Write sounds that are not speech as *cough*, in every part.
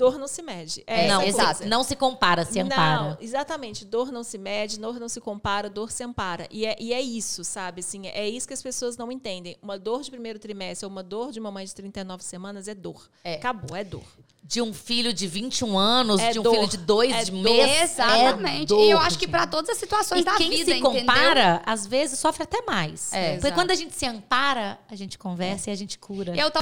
Dor não se mede. É, não, exato. Não se compara, se ampara. Não, exatamente. Dor não se mede, dor não se compara, dor se ampara. E é, e é isso, sabe? Assim, é isso que as pessoas não entendem. Uma dor de primeiro trimestre ou uma dor de uma mãe de 39 semanas é dor. É. Acabou, é dor. De um filho de 21 anos, é de um dor. filho de dois é de meses. Exatamente. É e eu acho que para todas as situações e da quem vida, se compara, entendeu? às vezes sofre até mais. É, Porque exato. quando a gente se ampara, a gente conversa e a gente cura. Eu tô...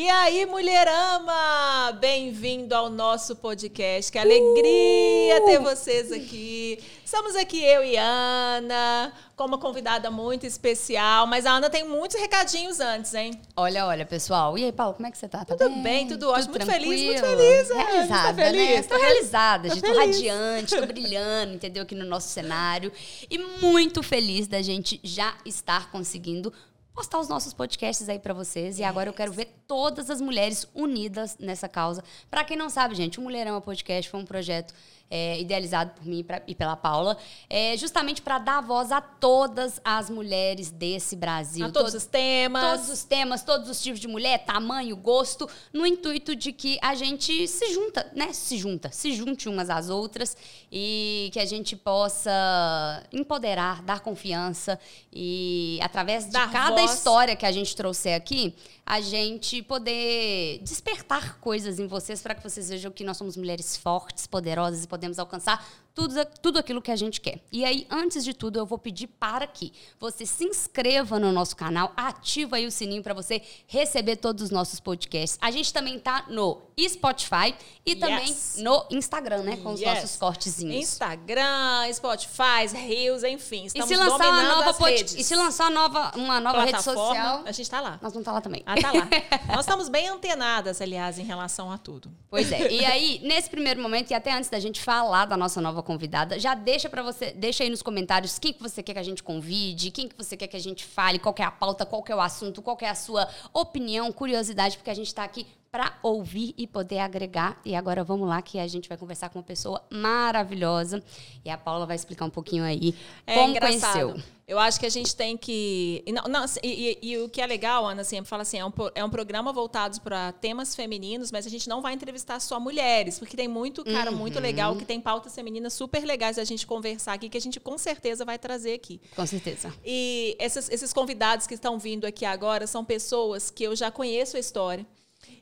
E aí, mulherama! Bem-vindo ao nosso podcast. Que alegria uh! ter vocês aqui. Estamos aqui eu e Ana, com uma convidada muito especial. Mas a Ana tem muitos recadinhos antes, hein? Olha, olha, pessoal. E aí, Paulo, como é que você tá? tá tudo bem? bem tudo ótimo. Tudo muito feliz, muito feliz. É. Realizada, tá feliz? né? Estou realizada, gente. Tô radiante, tô brilhando, entendeu? Aqui no nosso cenário. E muito feliz da gente já estar conseguindo postar os nossos podcasts aí para vocês. E agora eu quero ver todas as mulheres unidas nessa causa. Para quem não sabe, gente, o Mulherama é Podcast foi um projeto é, idealizado por mim e pela Paula, é, justamente para dar voz a todas as mulheres desse Brasil. A todos, todos os temas. Todos os temas, todos os tipos de mulher, tamanho, gosto, no intuito de que a gente se junta, né? Se junta, se junte umas às outras e que a gente possa empoderar, dar confiança e através de dar cada voz. história que a gente trouxer aqui, a gente poder despertar coisas em vocês para que vocês vejam que nós somos mulheres fortes, poderosas e podemos alcançar tudo, tudo aquilo que a gente quer. E aí, antes de tudo, eu vou pedir para que você se inscreva no nosso canal, ativa aí o sininho para você receber todos os nossos podcasts. A gente também tá no Spotify e também yes. no Instagram, né? Com os yes. nossos cortezinhos. Instagram, Spotify, Reels, enfim. Estamos e se lançar uma nova pod... E se lançar uma nova, uma nova rede social. A gente tá lá. Nós vamos estar tá lá também. Ah, tá lá. *laughs* Nós estamos bem antenadas, aliás, em relação a tudo. Pois é. E aí, nesse primeiro momento, e até antes da gente falar da nossa nova convidada, já deixa para você, deixa aí nos comentários quem que você quer que a gente convide, quem que você quer que a gente fale, qual é a pauta, qual é o assunto, qual é a sua opinião, curiosidade, porque a gente está aqui para ouvir e poder agregar. E agora vamos lá que a gente vai conversar com uma pessoa maravilhosa e a Paula vai explicar um pouquinho aí é como engraçado. conheceu. Eu acho que a gente tem que. Não, não, assim, e, e, e, o que é legal, Ana, sempre fala assim: é um, é um programa voltado para temas femininos, mas a gente não vai entrevistar só mulheres, porque tem muito cara uhum. muito legal que tem pautas femininas super legais a gente conversar aqui, que a gente com certeza vai trazer aqui. Com certeza. E esses, esses convidados que estão vindo aqui agora são pessoas que eu já conheço a história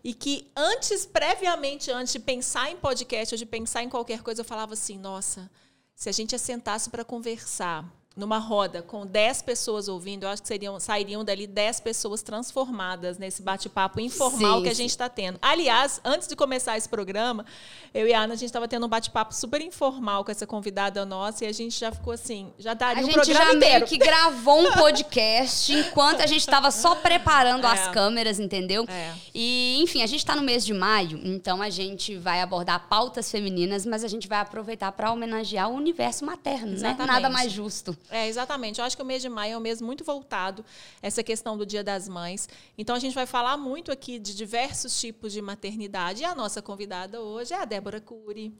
e que antes, previamente, antes de pensar em podcast ou de pensar em qualquer coisa, eu falava assim: nossa, se a gente assentasse para conversar numa roda com 10 pessoas ouvindo, eu acho que seriam, sairiam dali 10 pessoas transformadas nesse bate-papo informal sim, que a gente está tendo. Aliás, antes de começar esse programa, eu e a Ana, a gente estava tendo um bate-papo super informal com essa convidada nossa e a gente já ficou assim, já daria a um programa inteiro. A gente já meio que gravou um podcast enquanto a gente estava só preparando é. as câmeras, entendeu? É. E, enfim, a gente está no mês de maio, então a gente vai abordar pautas femininas, mas a gente vai aproveitar para homenagear o universo materno, Exatamente. né? Nada mais justo. É, exatamente. Eu acho que o mês de maio é um mês muito voltado essa questão do Dia das Mães. Então a gente vai falar muito aqui de diversos tipos de maternidade. E a nossa convidada hoje é a Débora Cury,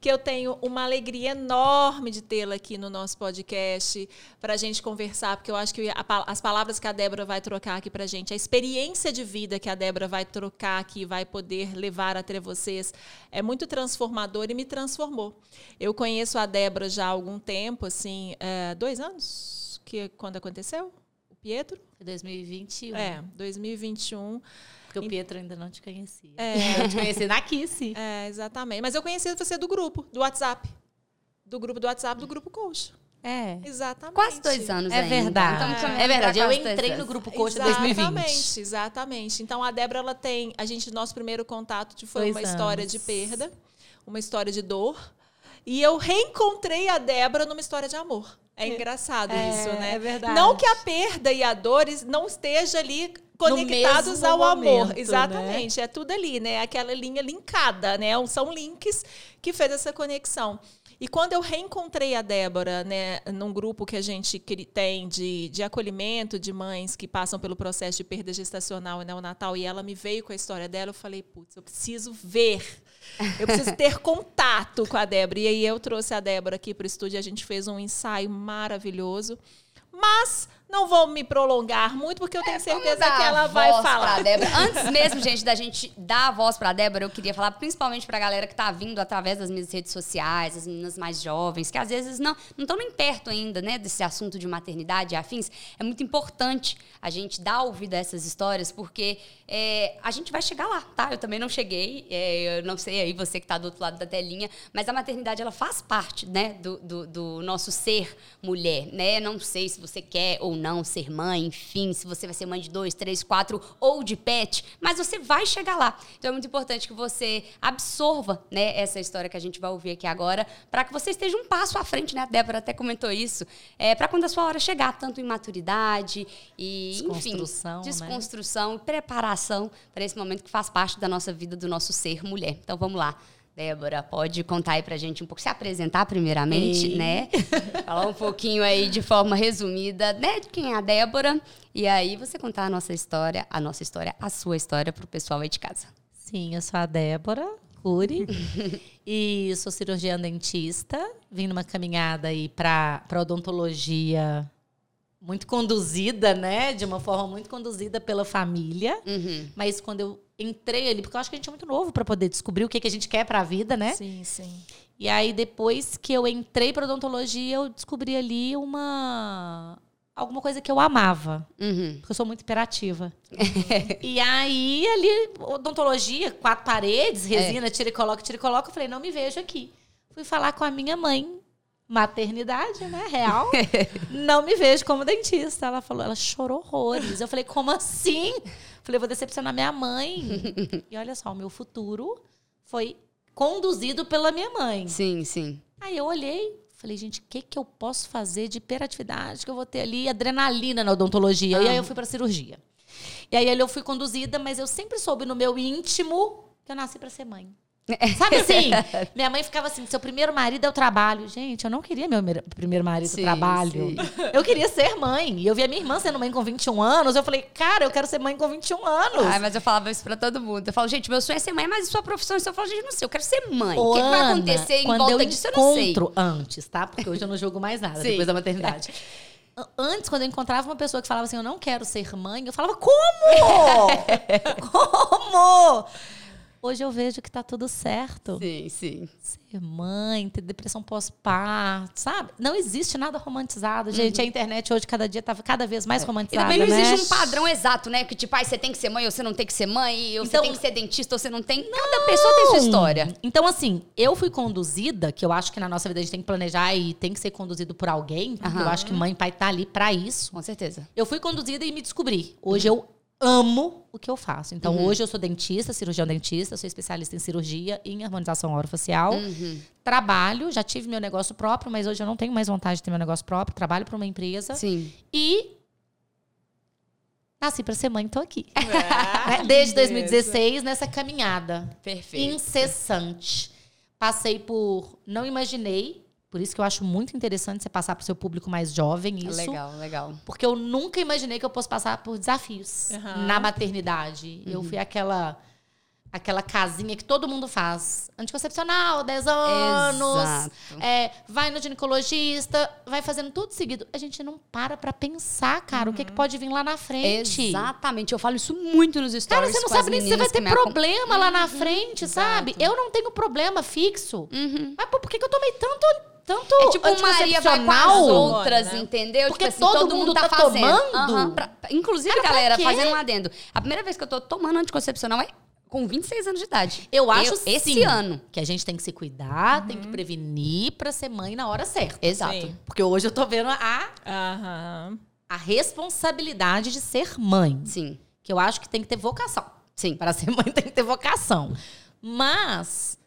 que eu tenho uma alegria enorme de tê-la aqui no nosso podcast para a gente conversar, porque eu acho que as palavras que a Débora vai trocar aqui para a gente, a experiência de vida que a Débora vai trocar aqui, vai poder levar até vocês, é muito transformador e me transformou. Eu conheço a Débora já há algum tempo, assim, é, dois anos que quando aconteceu? O Pietro? 2021. É, 2021. Porque o Pietro ainda não te conhecia. É, *laughs* eu te conheci na Kiss. É, exatamente. Mas eu conheci você do grupo, do WhatsApp. Do grupo do WhatsApp, do grupo Coach. É. Exatamente. Quase dois anos É ainda. verdade. Então, é, é verdade. Eu entrei no grupo Coach em 2020. Exatamente, exatamente. Então a Débora ela tem, a gente nosso primeiro contato foi dois uma anos. história de perda, uma história de dor. E eu reencontrei a Débora numa história de amor. É engraçado é, isso, né? É verdade. Não que a perda e a dor não esteja ali conectados ao momento, amor. Né? Exatamente. Né? É tudo ali, né? Aquela linha linkada, né? São links que fez essa conexão. E quando eu reencontrei a Débora, né, num grupo que a gente tem de, de acolhimento de mães que passam pelo processo de perda gestacional e neonatal, e ela me veio com a história dela, eu falei, putz, eu preciso ver. Eu preciso ter contato com a Débora. E aí eu trouxe a Débora aqui para o estúdio, a gente fez um ensaio maravilhoso. Mas não vou me prolongar muito, porque eu tenho é, certeza que ela vai falar. *laughs* Antes mesmo, gente, da gente dar a voz para a Débora, eu queria falar principalmente para a galera que está vindo através das minhas redes sociais, as meninas mais jovens, que às vezes não estão nem perto ainda né, desse assunto de maternidade e afins. É muito importante a gente dar ouvido a essas histórias, porque é, a gente vai chegar lá, tá? Eu também não cheguei, é, eu não sei aí você que está do outro lado da telinha, mas a maternidade ela faz parte né, do, do, do nosso ser mulher. Né? Não sei se você quer ou não ser mãe, enfim, se você vai ser mãe de dois, três, quatro ou de pet, mas você vai chegar lá. Então é muito importante que você absorva, né, essa história que a gente vai ouvir aqui agora, para que você esteja um passo à frente, né? A Débora até comentou isso, é, para quando a sua hora chegar, tanto em maturidade e, desconstrução, enfim, desconstrução né? e preparação para esse momento que faz parte da nossa vida, do nosso ser mulher. Então vamos lá. Débora, pode contar aí pra gente um pouco, se apresentar primeiramente, Ei. né? *laughs* Falar um pouquinho aí de forma resumida, né, de quem é a Débora. E aí você contar a nossa história, a nossa história, a sua história pro pessoal aí de casa. Sim, eu sou a Débora Cury *laughs* e sou cirurgiã dentista. Vim numa caminhada aí pra, pra odontologia muito conduzida, né? De uma forma muito conduzida pela família. Uhum. Mas quando eu entrei ali, porque eu acho que a gente é muito novo para poder descobrir o que, que a gente quer para a vida, né? Sim, sim. E aí depois que eu entrei para odontologia, eu descobri ali uma alguma coisa que eu amava, uhum. porque eu sou muito imperativa. *laughs* e aí ali odontologia, quatro paredes, resina, é. tira e coloca, tira e coloca, eu falei, não me vejo aqui. Fui falar com a minha mãe, maternidade, né, real. *laughs* não me vejo como dentista. Ela falou, ela chorou horrores. Eu falei, como assim? Falei, vou decepcionar minha mãe. *laughs* e olha só, o meu futuro foi conduzido pela minha mãe. Sim, sim. Aí eu olhei, falei, gente, o que, que eu posso fazer de hiperatividade que eu vou ter ali? Adrenalina na odontologia. Ah. E aí eu fui para cirurgia. E aí eu fui conduzida, mas eu sempre soube no meu íntimo que eu nasci para ser mãe. Sabe assim? *laughs* minha mãe ficava assim: seu primeiro marido é o trabalho. Gente, eu não queria meu primeiro marido sim, trabalho. Sim. *laughs* Eu queria ser mãe. E eu via minha irmã sendo mãe com 21 anos. Eu falei, cara, eu quero ser mãe com 21 anos. Ai, mas eu falava isso pra todo mundo. Eu falo, gente, meu sonho é ser mãe, mas sua profissão. Eu falo, gente, não sei, eu quero ser mãe. o que, Ana, vai acontecer em volta eu disso? Eu não sei. antes, tá? Porque hoje eu não jogo mais nada *laughs* depois da maternidade. Antes, quando eu encontrava uma pessoa que falava assim, eu não quero ser mãe, eu falava, como? como? Hoje eu vejo que tá tudo certo. Sim, sim. Ser mãe, ter depressão pós-parto, sabe? Não existe nada romantizado, gente. Uhum. A internet hoje, cada dia, tá cada vez mais é. romantizada. E também não né? existe um padrão exato, né? Que tipo, ah, você tem que ser mãe ou você não tem que ser mãe, ou então, você tem que ser dentista ou você não tem. Não. Cada pessoa tem sua história. Então, assim, eu fui conduzida, que eu acho que na nossa vida a gente tem que planejar e tem que ser conduzido por alguém. Uhum. Eu acho que mãe e pai tá ali para isso. Com certeza. Eu fui conduzida e me descobri. Hoje uhum. eu amo o que eu faço. Então, uhum. hoje eu sou dentista, cirurgião dentista, sou especialista em cirurgia e em harmonização orofacial. Uhum. Trabalho, já tive meu negócio próprio, mas hoje eu não tenho mais vontade de ter meu negócio próprio. Trabalho para uma empresa. Sim. E nasci para ser mãe, tô aqui. Ah, *laughs* Desde 2016, nessa caminhada. Perfeito. Incessante. Passei por. Não imaginei por isso que eu acho muito interessante você passar para o seu público mais jovem isso. Legal, legal. Porque eu nunca imaginei que eu fosse passar por desafios uhum. na maternidade. Uhum. Eu fui aquela aquela casinha que todo mundo faz. Anticoncepcional, 10 anos. É, vai no ginecologista, vai fazendo tudo seguido. A gente não para pra pensar, cara, uhum. o que, que uhum. pode vir lá na frente. Exatamente. Eu falo isso muito nos stories. Cara, você não sabe nem se você vai ter problema lá na uhum. frente, sabe? Eu não tenho problema fixo. Uhum. Mas por que, que eu tomei tanto tanto é tipo Maria vai com as outras, né? entendeu? Porque tipo assim, todo, todo, mundo tá, tá tomando. Uhum, pra, inclusive, Cara, galera, fazendo um adendo. A primeira vez que eu tô tomando anticoncepcional é com 26 anos de idade. Eu acho eu, esse sim, ano que a gente tem que se cuidar, uhum. tem que uhum. prevenir para ser mãe na hora certa. Exato. Sim. Porque hoje eu tô vendo a uhum. a responsabilidade de ser mãe. Sim. Que eu acho que tem que ter vocação. Sim. Para ser mãe tem que ter vocação. Mas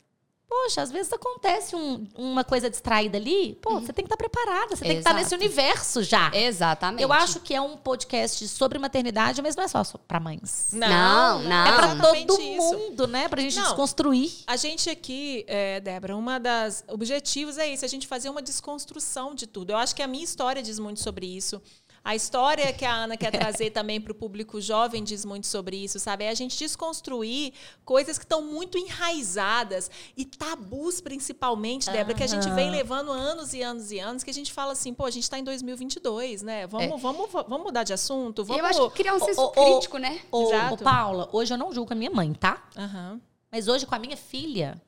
Poxa, às vezes acontece um, uma coisa distraída ali. Pô, uhum. você tem que estar tá preparada, você tem Exato. que estar nesse universo já. Exatamente. Eu acho que é um podcast sobre maternidade, mas não é só para mães. Não, não. não. É para todo mundo, né? Pra gente não, desconstruir. A gente aqui, é, Débora, uma das objetivos é isso, a gente fazer uma desconstrução de tudo. Eu acho que a minha história diz muito sobre isso. A história que a Ana quer trazer também para o público jovem diz muito sobre isso, sabe? É a gente desconstruir coisas que estão muito enraizadas e tabus, principalmente, Débora, que a gente vem levando anos e anos e anos, que a gente fala assim, pô, a gente está em 2022, né? Vamos, é. vamos, vamos mudar de assunto? Vamos... Eu acho que criar um senso o, crítico, o, né? O, Exato. O Paula, hoje eu não julgo a minha mãe, tá? Uhum. Mas hoje com a minha filha,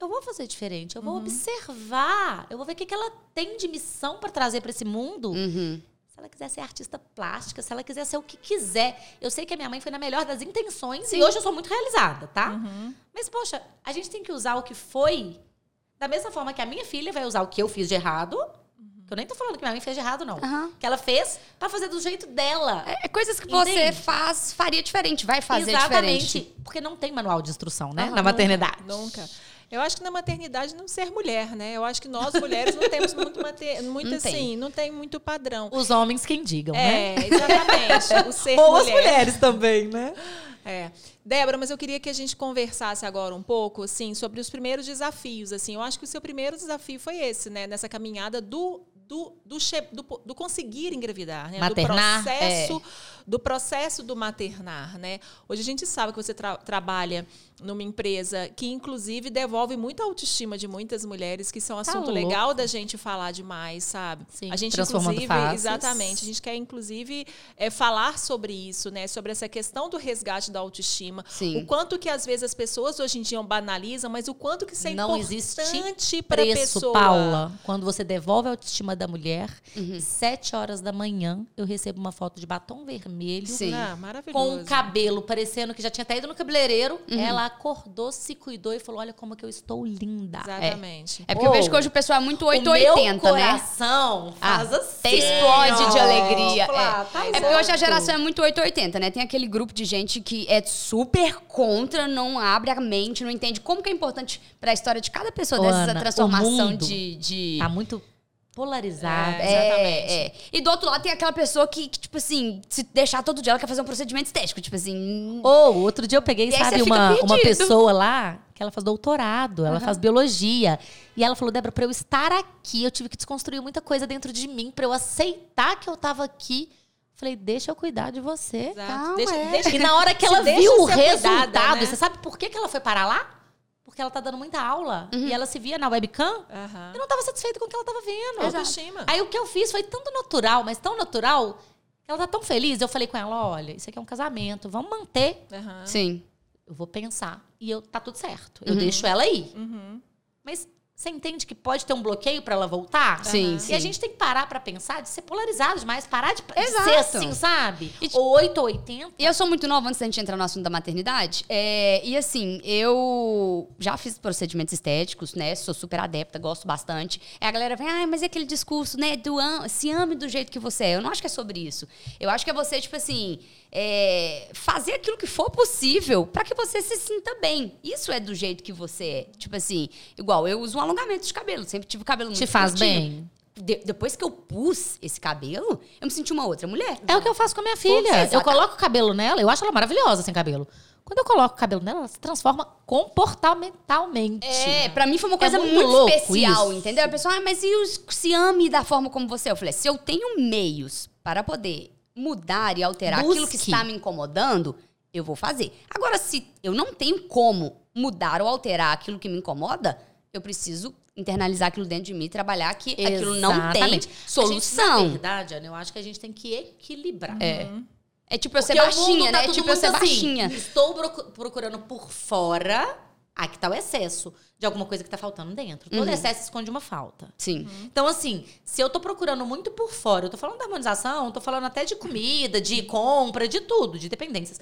eu vou fazer diferente. Eu vou uhum. observar. Eu vou ver o que, que ela tem de missão para trazer para esse mundo. Uhum. Se ela quiser ser artista plástica, se ela quiser ser o que quiser. Eu sei que a minha mãe foi na melhor das intenções Sim. e hoje eu sou muito realizada, tá? Uhum. Mas, poxa, a gente tem que usar o que foi da mesma forma que a minha filha vai usar o que eu fiz de errado. Que eu nem tô falando que minha mãe fez de errado, não. Uhum. Que ela fez para fazer do jeito dela. É, é coisas que Entende? você faz, faria diferente, vai fazer Exatamente. diferente. Porque não tem manual de instrução, né? Na maternidade. Nunca. nunca. Eu acho que na maternidade não ser mulher, né? Eu acho que nós mulheres não temos muito, mater... *laughs* muito não assim, tem. não tem muito padrão. Os homens quem digam, é, né? É, exatamente. o *laughs* ser Ou mulher. as mulheres também, né? É. Débora, mas eu queria que a gente conversasse agora um pouco, assim, sobre os primeiros desafios, assim. Eu acho que o seu primeiro desafio foi esse, né? Nessa caminhada do do, do, do, do conseguir engravidar, né? Maternar, do processo, é. Do processo do maternar, né? Hoje a gente sabe que você tra trabalha numa empresa que inclusive devolve muita autoestima de muitas mulheres, que são tá assunto louco. legal da gente falar demais, sabe? Sim, a gente inclusive, faces. exatamente, a gente quer inclusive é, falar sobre isso, né? Sobre essa questão do resgate da autoestima, Sim. o quanto que às vezes as pessoas hoje em dia banalizam, mas o quanto que isso é Não importante para a pessoa. Paula, quando você devolve a autoestima da mulher, uhum. sete horas da manhã eu recebo uma foto de batom vermelho, Sim. Ah, com o cabelo parecendo que já tinha até ido no cabeleireiro, uhum. ela acordou, se cuidou e falou: Olha como que eu estou linda. Exatamente. É, é porque oh, eu vejo que hoje o pessoal é muito 880, o meu coração né? faz ah, assim. Explode de alegria. é. Tá é porque hoje a geração é muito 880, né? Tem aquele grupo de gente que é super contra, não abre a mente, não entende como que é importante para a história de cada pessoa Ô, dessa Ana, transformação de, de. Tá muito polarizada. É, exatamente. É, é. E do outro lado tem aquela pessoa que, que, tipo assim, se deixar todo dia, ela quer fazer um procedimento estético. Tipo assim. Ou, oh, outro dia eu peguei, sabe, uma, uma pessoa lá que ela faz doutorado, ela uhum. faz biologia. E ela falou, Débora, pra eu estar aqui, eu tive que desconstruir muita coisa dentro de mim, pra eu aceitar que eu tava aqui. Falei, deixa eu cuidar de você. Exato. Calma, deixa, é. deixa, e na hora que ela viu o resultado, cuidada, né? você sabe por que, que ela foi parar lá? Porque ela tá dando muita aula. Uhum. E ela se via na webcam uhum. e não estava satisfeita com o que ela estava vendo. Autoestima. Aí o que eu fiz foi tanto natural, mas tão natural, que ela tá tão feliz. Eu falei com ela: olha, isso aqui é um casamento, vamos manter. Uhum. Sim. Eu vou pensar. E eu tá tudo certo. Eu uhum. deixo ela aí. Uhum. Mas você entende que pode ter um bloqueio para ela voltar? Sim, uhum. sim. E a gente tem que parar para pensar de ser polarizado demais, parar de, de ser assim, sabe? E, ou 8 ou 80. E eu sou muito nova antes da gente entrar no assunto da maternidade. É, e assim, eu já fiz procedimentos estéticos, né? Sou super adepta, gosto bastante. E a galera vem, ah, mas é aquele discurso, né? Do, se ame do jeito que você é. Eu não acho que é sobre isso. Eu acho que é você, tipo assim é, fazer aquilo que for possível para que você se sinta bem. Isso é do jeito que você é. Tipo assim, igual eu uso um alongamento de cabelo, sempre tive cabelo muito Te faz curtinho. bem. De, depois que eu pus esse cabelo, eu me senti uma outra mulher. É o que eu faço com a minha filha. Eu coloco o cabelo nela, eu acho ela maravilhosa sem cabelo. Quando eu coloco o cabelo nela, ela se transforma comportamentalmente. É, pra mim foi uma coisa é muito, muito especial, isso. entendeu? A pessoa, ah, mas e os se ame da forma como você é? Eu falei, se eu tenho meios para poder mudar e alterar Busque. aquilo que está me incomodando, eu vou fazer. Agora, se eu não tenho como mudar ou alterar aquilo que me incomoda, eu preciso internalizar aquilo dentro de mim, trabalhar que Exatamente. aquilo não tem solução. Gente, na verdade, Ana, eu acho que a gente tem que equilibrar. É. Uhum. É tipo eu ser baixinha, tá né? É tipo eu ser assim, baixinha. Estou procurando por fora ah, que tá o excesso de alguma coisa que tá faltando dentro. Todo uhum. excesso esconde uma falta. Sim. Uhum. Então, assim, se eu tô procurando muito por fora, eu tô falando da harmonização, tô falando até de comida, de compra, de tudo, de dependências.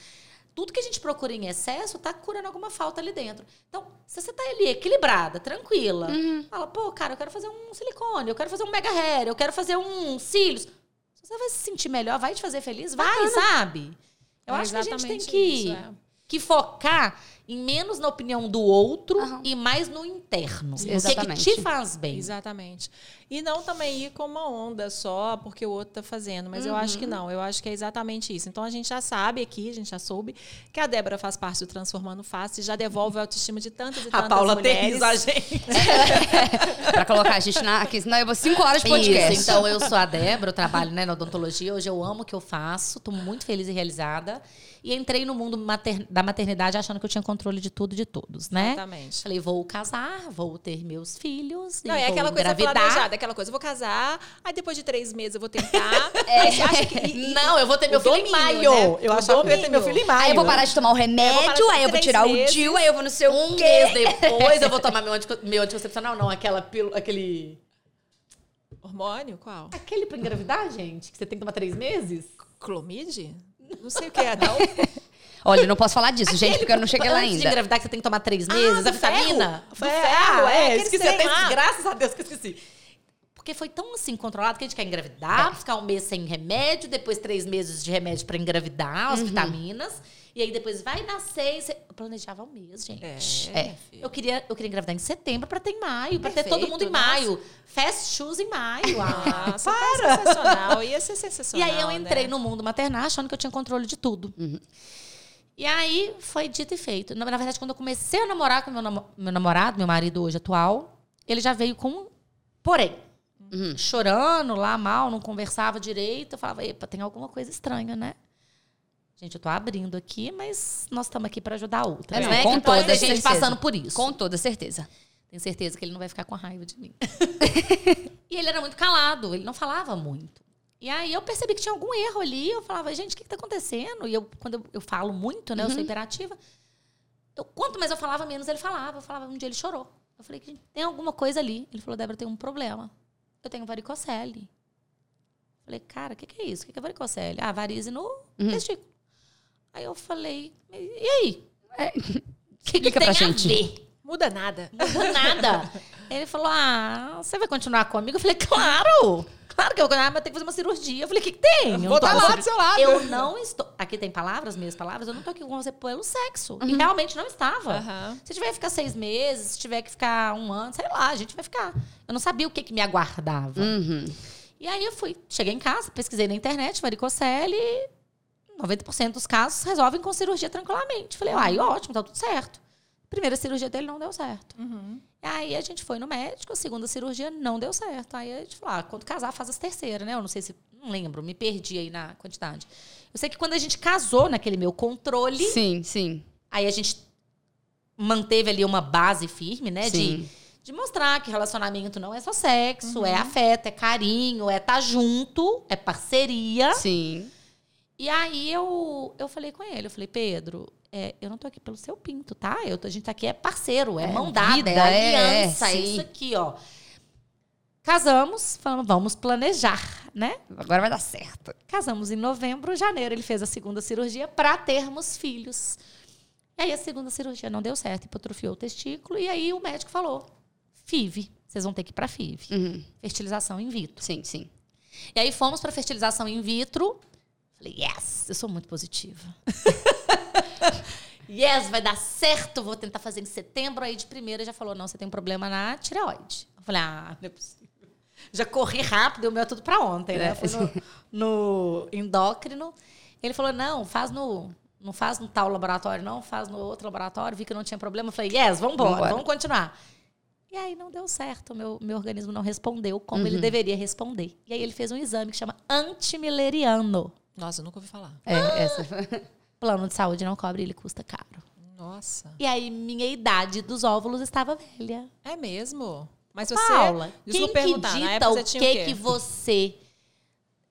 Tudo que a gente procura em excesso tá curando alguma falta ali dentro. Então, se você tá ali equilibrada, tranquila, uhum. fala, pô, cara, eu quero fazer um silicone, eu quero fazer um mega hair, eu quero fazer um cílios. Se você vai se sentir melhor, vai te fazer feliz, vai, Bacana. sabe? Eu é acho que a gente tem que, isso, é. que focar em menos na opinião do outro uhum. e mais no interno. Exatamente. O que, que, te faz bem. Exatamente. E não também ir com uma onda só porque o outro está fazendo. Mas uhum. eu acho que uhum. não. Eu acho que é exatamente isso. Então a gente já sabe aqui, a gente já soube, que a Débora faz parte do Transformando Face e já devolve a autoestima de tantas e tantas a Paula mulheres. A gente. *laughs* para colocar a gente na. Aqui, senão eu vou cinco horas de podcast. Isso, então eu sou a Débora, eu trabalho né, na odontologia. Hoje eu amo o que eu faço, estou muito feliz e realizada. E entrei no mundo mater, da maternidade achando que eu tinha controle de tudo e de todos, né? Exatamente. Falei, vou casar, vou ter meus filhos. Não, é aquela engravidar. coisa planejada, aquela coisa, eu vou casar, aí depois de três meses eu vou tentar. *laughs* é, que. E, não, eu vou ter meu filho domínio, em maio. Né? Eu acho que eu vou ter meu filho em maio. Aí eu vou parar de tomar o remédio, aí eu vou tirar meses, o DIU, aí eu vou no seu um quê? mês depois eu vou tomar meu, meu anticoncepcional, não, aquela pílula, aquele. Hormônio? Qual? Aquele pra engravidar, gente, que você tem que tomar três meses? Clomide? Não sei o que é, não. *laughs* Olha, eu não posso falar disso, gente, porque eu não cheguei lá ainda. de engravidar que você tem que tomar três meses, ah, a vitamina. Ferro. ferro, é. é esqueci até, lá. graças a Deus que esqueci. Porque foi tão assim controlado que a gente quer engravidar, é. ficar um mês sem remédio, depois três meses de remédio para engravidar, as uhum. vitaminas. E aí depois vai nascer. Você... Eu planejava um mês, gente. É. é. Eu, queria, eu queria engravidar em setembro para ter em maio, para ter todo mundo em nossa. maio. Fast shoes em maio. Ah, *laughs* para. sensacional. Ia ser sensacional. E aí eu entrei né? no mundo maternal achando que eu tinha controle de tudo. Uhum. E aí foi dito e feito. Na, na, verdade, quando eu comecei a namorar com meu, meu namorado, meu marido hoje atual, ele já veio com porém. Uhum. Chorando lá mal, não conversava direito. Eu falava, epa, tem alguma coisa estranha, né? Gente, eu tô abrindo aqui, mas nós estamos aqui para ajudar outras. É, né? Com então, toda a gente certeza. passando por isso. Com toda certeza. Tenho certeza que ele não vai ficar com a raiva de mim. *laughs* e ele era muito calado, ele não falava muito. E aí eu percebi que tinha algum erro ali. Eu falava, gente, o que está acontecendo? E eu, quando eu, eu falo muito, né? Eu sou uhum. imperativa. Eu, quanto mais eu falava, menos ele falava. Eu falava, um dia ele chorou. Eu falei, tem alguma coisa ali. Ele falou, Débora, tem um problema. Eu tenho varicocele. Falei, cara, o que, que, é isso? O que, que é varicocele? Ah, varize no uhum. testículo. Aí eu falei, e aí? É, *laughs* que, que, que tem a gente. ver? Muda nada. Muda nada. *laughs* Ele falou, ah, você vai continuar comigo? Eu falei, claro! Claro que eu vou continuar, mas tem que fazer uma cirurgia. Eu falei, o que, que tem? vou estar lá do seu lado. Eu não estou... Aqui tem palavras, minhas palavras. Eu não estou aqui com você pelo sexo. Uhum. E realmente não estava. Uhum. Se tiver que ficar seis meses, se tiver que ficar um ano, sei lá, a gente vai ficar. Eu não sabia o que, que me aguardava. Uhum. E aí eu fui, cheguei em casa, pesquisei na internet, varicocele 90% dos casos resolvem com cirurgia tranquilamente. Falei, ai, ótimo, tá tudo certo. Primeira cirurgia dele não deu certo. Uhum. Aí a gente foi no médico, a segunda cirurgia não deu certo. Aí a gente falou, ah, quando casar, faz as terceiras, né? Eu não sei se. Não lembro, me perdi aí na quantidade. Eu sei que quando a gente casou naquele meu controle. Sim, sim. Aí a gente manteve ali uma base firme, né? Sim. De de mostrar que relacionamento não é só sexo, é uhum. é afeto, é carinho, é estar tá junto, é parceria. Sim. E aí eu, eu falei com ele, eu falei, Pedro, é, eu não tô aqui pelo seu pinto, tá? Eu, a gente tá aqui é parceiro, é, é mão dada, vida, é aliança, é, é isso aqui, ó. Casamos, falamos, vamos planejar, né? Agora vai dar certo. Casamos em novembro, janeiro ele fez a segunda cirurgia para termos filhos. E aí a segunda cirurgia não deu certo, hipotrofiou o testículo, e aí o médico falou: FIV, vocês vão ter que ir para FIV. Uhum. Fertilização in vitro. Sim, sim. E aí fomos para fertilização in vitro, Falei, yes, eu sou muito positiva. *laughs* *laughs* yes, vai dar certo, vou tentar fazer em setembro. Aí de primeira já falou, não, você tem um problema na tireoide. Eu falei, ah, não é possível. Já corri rápido, o meu é tudo para ontem, né? Fui no, no endócrino. Ele falou, não, faz no não faz no tal laboratório, não, faz no outro laboratório, vi que não tinha problema. Eu falei, yes, vamos embora, vamos continuar. E aí não deu certo, meu, meu organismo não respondeu como uhum. ele deveria responder. E aí ele fez um exame que chama antimileriano. Nossa, eu nunca ouvi falar. É, essa. Plano de saúde não cobre, ele custa caro. Nossa. E aí, minha idade dos óvulos estava velha. É mesmo? Mas você. Paula, quem que dita o que, o que você.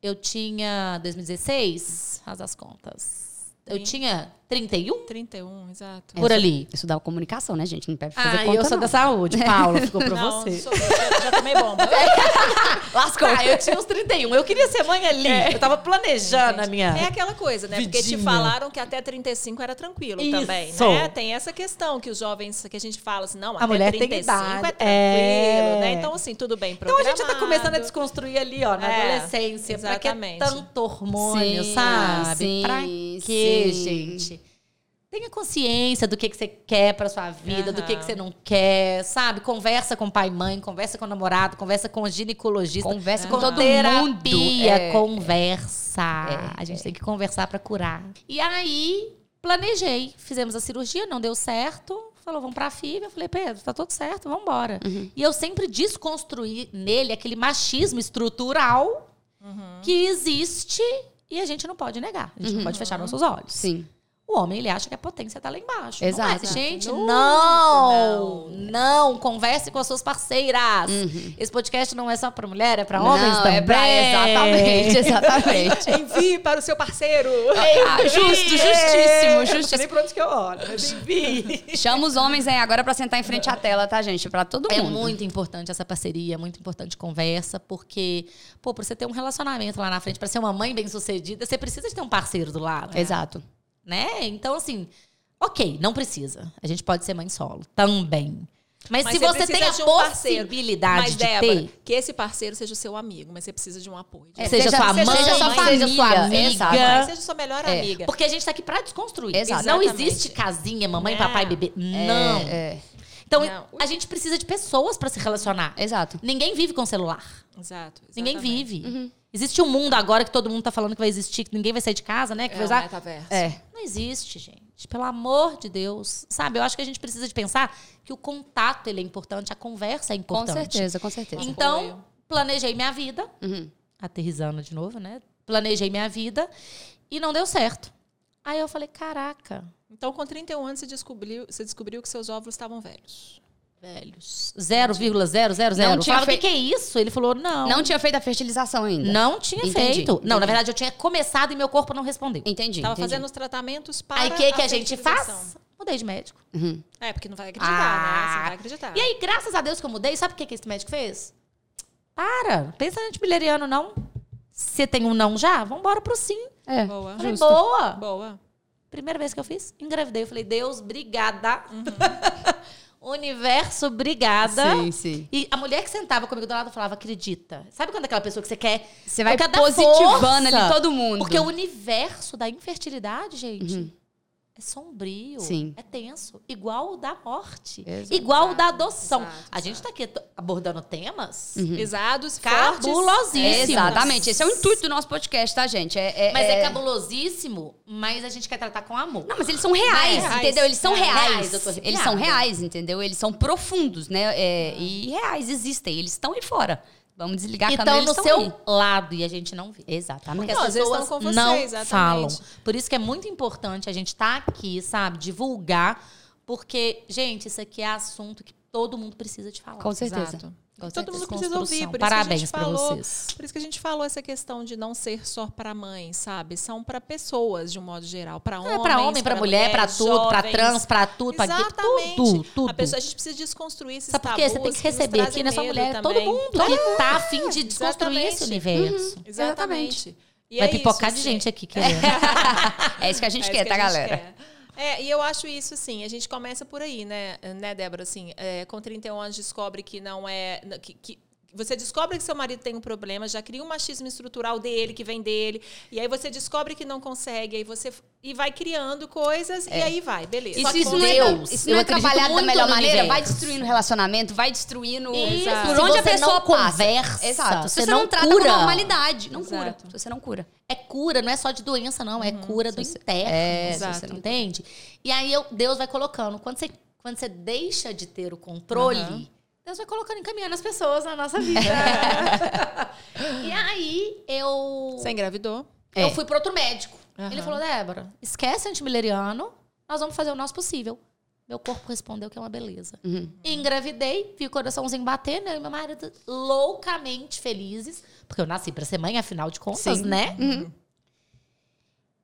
Eu tinha 2016, faz as contas. Eu tinha 31? 31, exato. Por ali. Isso dá comunicação, né, gente? Não deve fazer ah, conta, eu sou não. da saúde. Paula, ficou pra não, você. Sou, já, já tomei bomba. *laughs* Lascou. Ah, eu tinha uns 31. Eu queria ser mãe ali. É. Eu tava planejando Entendi. a minha. É aquela coisa, né? Vidinha. Porque te falaram que até 35 era tranquilo Isso. também, né? Tem essa questão que os jovens, que a gente fala assim, não, a até mulher 35 tem idade. é tranquilo, é. né? Então, assim, tudo bem programado. Então a gente tá começando a desconstruir ali, ó, na é. adolescência. Exatamente. Pra que tanto hormônio, sim, sabe? Sim, pra quê, sim. gente? Tenha consciência do que, que você quer pra sua vida, do que, que você não quer, sabe? Conversa com pai e mãe, conversa com o namorado, conversa com o ginecologista. Conversa com com todo terapia, mundo. É. conversa. É, a gente tem que conversar pra curar. E aí, planejei. Fizemos a cirurgia, não deu certo. Falou, vamos pra FIV. Eu falei, Pedro, tá tudo certo, vamos embora. E eu sempre desconstruí nele aquele machismo estrutural que existe e a gente não pode negar. A gente não pode fechar nossos olhos. Sim. O homem, ele acha que a potência tá lá embaixo. Exato. Não é, gente, Nunca, não, não. Converse com as suas parceiras. Esse podcast não é só pra mulher, é pra homens Não, também. é pra, exatamente, exatamente. *laughs* Envie para o seu parceiro. Ah, justo, *laughs* justíssimo, Não justíssimo. nem pra onde que eu olho, mas envie. *laughs* Chama os homens aí agora pra sentar em frente à tela, tá, gente? Pra todo É mundo. muito importante essa parceria, é muito importante conversa, porque, pô, pra você ter um relacionamento lá na frente, pra ser uma mãe bem-sucedida, você precisa de ter um parceiro do lado. Exato. Né? Então, assim, ok, não precisa. A gente pode ser mãe solo também. Mas, Mas se você você tem a de um possibilidade Mas, de Débora, ter, que esse parceiro seja o seu amigo, mas você precisa de um apoio. É, seja, seja- sua seja mãe, sua seja família, sua amiga. Mãe, seja sua melhor É. amiga. porque a gente tá aqui pra desconstruir. Exato. Não Exatamente. existe casinha, mamãe, Não. papai, bebê. Não. É, Então, Não. a gente precisa de pessoas pra se relacionar. exato. Ninguém vive com celular. Exato. Ninguém exatamente. vive. Existe um mundo agora que todo mundo tá falando que vai existir, que ninguém vai sair de casa, né? Que É vai o usar. metaverso. É. Não existe, gente. Pelo amor de Deus. Sabe, eu acho que a gente precisa de pensar que o contato ele é importante, a conversa é Com importante. certeza, com certeza. Então, planejei minha vida, Uhum. aterrizando de novo, né? Planejei minha vida e não deu certo. Aí eu falei, caraca, Então, com 31 anos, você descobriu, você descobriu que seus óvulos estavam velhos. Velhos. 0,000. Não Eu tinha falava, o fei- que, que é isso? Ele falou, não. Não tinha feito a fertilização ainda. Não tinha Entendi, feito. Não, na entendi. verdade, eu tinha começado e meu corpo não respondeu. Entendi. Estava entendi. fazendo os tratamentos para Aí o que, que a, a gente faz? Mudei de médico. Uhum. É, porque não vai acreditar, né? Você Ah. não vai acreditar. E aí, graças a Deus que eu mudei, sabe o que, que esse médico fez? Para, pensa em antibileriano, não. Você tem um não já? Vambora pro sim. É. Boa. Falei, boa. Boa. Primeira vez que eu fiz, engravidei. Eu falei, Deus, obrigada. *laughs* Universo, obrigada. Sim, sim. E a mulher que sentava comigo do lado falava, acredita. Sabe quando aquela pessoa que você quer... Você vai positivando força? ali todo mundo. Porque o universo da infertilidade, gente, Uhum. É sombrio, Sim. é tenso. Igual o da morte. Exato. Igual o da adoção. Exato, a gente tá aqui abordando temas Pesados, Cabulosíssimos. fortes. Exatamente. Esse é o intuito do nosso podcast, tá, gente? É, é- Mas é, é- cabulosíssimo, mas a gente quer tratar com amor. Não, mas eles são reais, Reais. entendeu? Eles são É, reais. reais, eu tô arrepiada. eles são reais, entendeu? Eles são profundos, né? É, E reais, existem. Eles estão aí fora. Vamos desligar a E câmera, no seu aí. lado e a gente não vê. Exatamente. Porque Não, as às vezes pessoas estão com você, não exatamente. falam. Por isso que é muito importante a gente estar aqui, sabe? Divulgar. Porque, gente, isso aqui é assunto que todo mundo precisa de falar. Com certeza. Exato. Todo mundo precisa ouvir. Por Parabéns isso que a pra gente falou, vocês. Por isso que a gente falou essa questão de não ser só para mães, sabe? São para pessoas de um modo geral, para homens, É pra homem, pra mulher, pra mulheres, tudo, pra jovens. trans, pra tudo, Exatamente. tudo, tudo. A, pessoa, a gente precisa desconstruir esses Sabe por quê? Você tem que receber aqui nessa mulher, todo também. mundo que tá afim de desconstruir esse Exatamente. universo. Exatamente. E Vai é pipocar isso, de gente aqui querendo. *laughs* É isso que a gente É quer, que tá, a gente galera? quer. É, e eu acho isso, assim, a gente começa por aí, né, né Débora? Assim, é, com 31 anos descobre que não é. Que, que- você descobre que seu marido tem um problema, já cria um machismo estrutural dele, que vem dele, e aí você descobre que não consegue, aí você. E vai criando coisas, e aí vai, beleza. Que isso não é, Deus, isso não é trabalhado da melhor maneira, vai destruindo o relacionamento, vai destruindo Isso, por onde a você pessoa não passa. conversa, Exato. Se você você não, não trata cura. com normalidade, não cura. Exato. Se você não cura. É cura, não é só de doença, não. É cura do interno. é, se você exato. não entende? E aí eu- Deus vai colocando. Quando você, quando você deixa de ter o controle, Aham. Deus vai colocando, encaminhando as pessoas na nossa vida. *laughs* e aí eu. Você engravidou? Eu É. fui para outro médico. Aham. Ele falou: Débora, esquece antimileriano, nós vamos fazer o nosso possível. Meu corpo respondeu que é uma beleza. Uhum. Engravidei, vi o coraçãozinho batendo, eu e meu marido loucamente felizes, porque eu nasci para ser mãe, afinal de contas, Sim. né?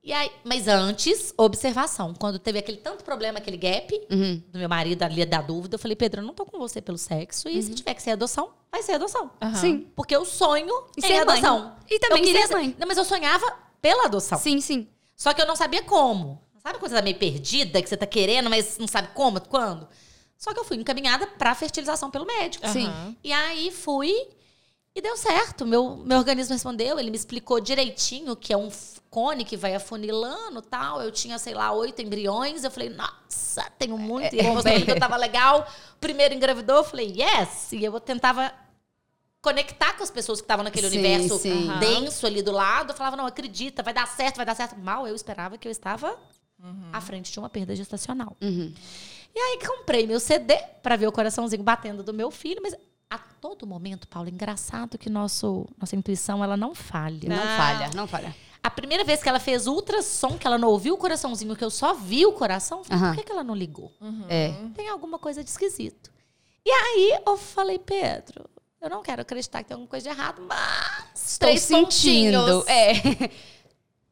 E aí, mas antes, observação. Quando teve aquele tanto problema, aquele gap Uhum. do meu marido ali da dúvida, eu falei, Pedro, eu não tô com você pelo sexo. E se tiver que ser adoção, vai ser adoção. Aham. Sim. Porque o sonho E é ser mãe. adoção. E também eu queria ser mãe. Não, mas eu sonhava pela adoção. Sim, sim. Só que eu não sabia como. Sabe quando você tá meio perdida, que você tá querendo, mas não sabe como, quando? Só que eu fui encaminhada pra fertilização pelo médico. Sim. E aí fui E deu certo. Meu, meu organismo respondeu, ele me explicou direitinho que é um cone que vai afunilando tal. Eu tinha, sei lá, oito embriões. Eu falei, nossa, tenho muito. E ele mostrou que eu tava legal. Primeiro engravidou, eu falei, yes. E eu tentava conectar com as pessoas que estavam naquele sim, universo sim. denso ali do lado. Eu falava, não, acredita, vai dar certo, vai dar certo. Mal eu esperava que eu estava uhum. à frente de uma perda gestacional. Uhum. E aí comprei meu CD para ver o coraçãozinho batendo do meu filho, mas a todo momento, Paulo, engraçado que nosso, nossa intuição ela não falha. Não, não falha, não falha. A primeira vez que ela fez ultrassom, que ela não ouviu o coraçãozinho, que eu só vi o coração, falei, uhum. por que, que ela não ligou? Uhum. É. Tem alguma coisa de esquisito. E aí eu falei, Pedro, eu não quero acreditar que tem alguma coisa de errado, mas. Estou três sentindo. Pontinhos. É. *laughs*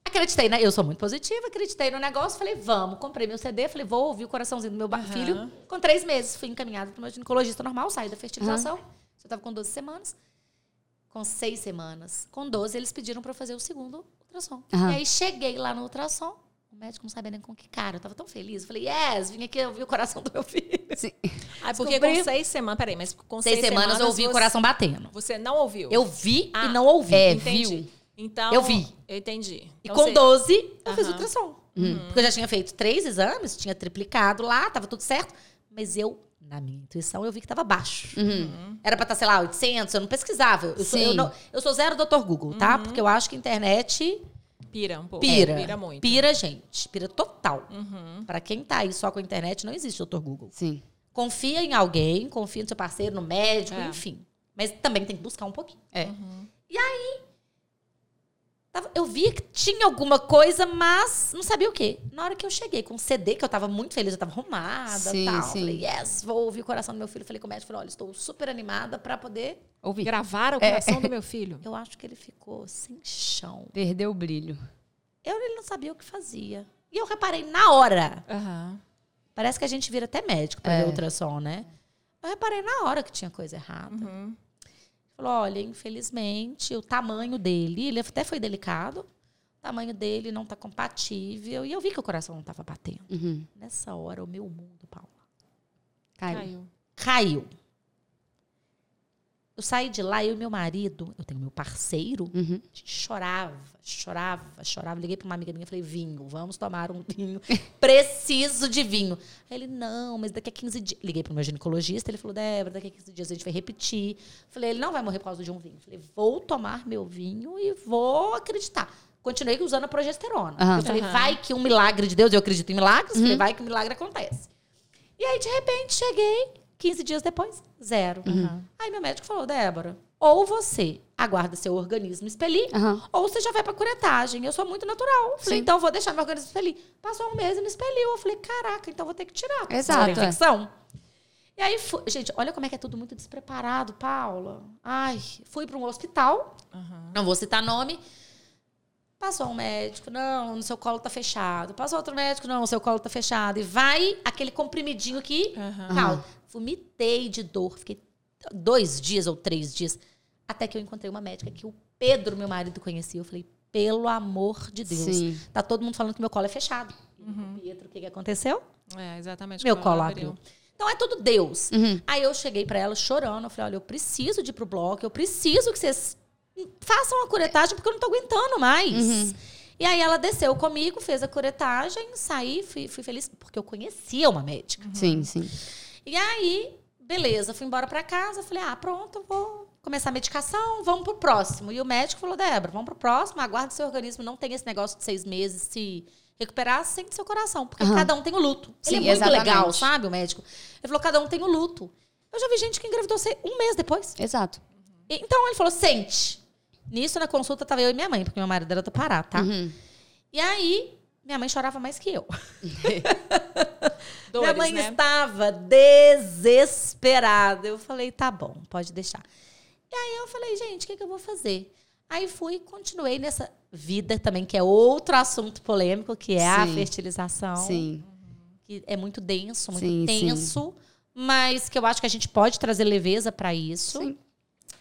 Acreditei, né? Eu sou muito positiva, acreditei no negócio, falei, vamos, comprei meu CD, falei, vou ouvir o coraçãozinho do meu uhum. filho. Com três meses, fui encaminhada para o meu ginecologista normal, saí da fertilização. Uhum. Eu estava com 12 semanas. Com seis semanas. Com 12, eles pediram para eu fazer o segundo ultrassom. Uhum. E aí cheguei lá no ultrassom, o médico não sabia nem com que cara. Eu tava tão feliz. Eu falei, yes, vim aqui ouvir o coração do meu filho. Sim. Ah, porque com seis semanas. Peraí, mas com seis, seis semanas, semanas eu ouvi você, o coração batendo. Você não ouviu? Eu vi ah, e não ouvi. É, entendi. viu? Então. Eu vi. Eu entendi. Então, e com você... 12, eu uhum. fiz ultrassom. Uhum. Porque eu já tinha feito três exames, tinha triplicado lá, tava tudo certo. Mas eu, na minha intuição, eu vi que tava baixo. Uhum. Era pra estar, tá, sei lá, 800, eu não pesquisava. Eu, sou, eu, não, eu sou zero doutor Google, tá? Uhum. Porque eu acho que a internet Pira um pouco. Pira. É, pira muito. Pira, gente. Pira total. Uhum. Para quem tá aí só com a internet, não existe doutor Google. Sim. Confia em alguém, confia no seu parceiro, no médico, é. enfim. Mas também tem que buscar um pouquinho. É. Uhum. E aí, eu vi que tinha alguma coisa, mas não sabia o quê. Na hora que eu cheguei com o CD, que eu tava muito feliz, eu tava arrumada e tal. Sim. Falei, yes, vou ouvir o coração do meu filho. Falei com o médico, falei, olha, estou super animada para poder ouvir. Gravar o coração é. do meu *laughs* filho. Eu acho que ele ficou sem chão. Perdeu o brilho. Eu, ele não sabia o que fazia. E eu reparei na hora. Uhum. Parece que a gente vira até médico para é. ver ultrassom, né? Eu reparei na hora que tinha coisa errada. Uhum. Falou: olha, infelizmente, o tamanho dele, ele até foi delicado, o tamanho dele não está compatível. E eu vi que o coração não estava batendo. Uhum. Nessa hora, o meu mundo, Paula, caiu. Caiu. caiu. Eu saí de lá, eu e meu marido, eu tenho meu parceiro, uhum. chorava, chorava, chorava. Liguei para uma amiga minha, falei, vinho, vamos tomar um vinho. *laughs* Preciso de vinho. Aí ele, não, mas daqui a 15 dias. Liguei para o meu ginecologista, ele falou, Débora, daqui a 15 dias a gente vai repetir. Falei, ele não vai morrer por causa de um vinho. Falei, vou tomar meu vinho e vou acreditar. Continuei usando a progesterona. Uhum. Eu falei, uhum. vai que um milagre de Deus, eu acredito em milagres, falei, uhum. vai que um milagre acontece. E aí, de repente, cheguei, 15 dias depois, zero. Uhum. Aí meu médico falou, Débora, ou você aguarda seu organismo expelir, uhum. ou você já vai pra curetagem. Eu sou muito natural. Falei, Sim. então vou deixar meu organismo expelir. Passou um mês e não expeliu. Eu falei, caraca, então vou ter que tirar. Exato. infecção. E aí, fui, gente, olha como é que é tudo muito despreparado, Paula. Ai, fui para um hospital, uhum. não vou citar nome. Passou um médico, não, no seu colo tá fechado. Passou outro médico, não, o seu colo tá fechado. E vai aquele comprimidinho que uhum. calma. Vomitei de dor, fiquei dois dias ou três dias. Até que eu encontrei uma médica que o Pedro, meu marido, conhecia. Eu falei, pelo amor de Deus. Sim. Tá todo mundo falando que meu colo é fechado. Uhum. Pedro, o que, que aconteceu? É, exatamente. Meu colo abriu. abriu. Então é tudo Deus. Uhum. Aí eu cheguei para ela chorando. Eu falei, olha, eu preciso de ir pro bloco. Eu preciso que vocês façam a curetagem porque eu não tô aguentando mais. Uhum. E aí ela desceu comigo, fez a curetagem, saí, fui, fui feliz, porque eu conhecia uma médica. Sim, sim. E aí Beleza, fui embora para casa, falei, ah, pronto, vou começar a medicação, vamos pro próximo. E o médico falou, Débora, vamos pro próximo, aguarde seu organismo, não tem esse negócio de seis meses se recuperar, sente seu coração, porque uhum. cada um tem o luto. Sim, Ele é muito exatamente. legal, sabe, o médico? Ele falou, cada um tem o luto. Eu já vi gente que engravidou um mês depois. Exato. Então ele falou, sente. Nisso, na consulta, tava eu e minha mãe, porque meu marido era do Pará, tá? Uhum. E aí, minha mãe chorava mais que eu. *laughs* Dores, Minha mãe né? estava desesperada. Eu falei, tá bom, pode deixar. E aí eu falei, gente, o que, que eu vou fazer? Aí fui e continuei nessa vida também, que é outro assunto polêmico, que é sim. a fertilização. Sim. Que é muito denso, muito sim, tenso, sim. mas que eu acho que a gente pode trazer leveza para isso. Sim.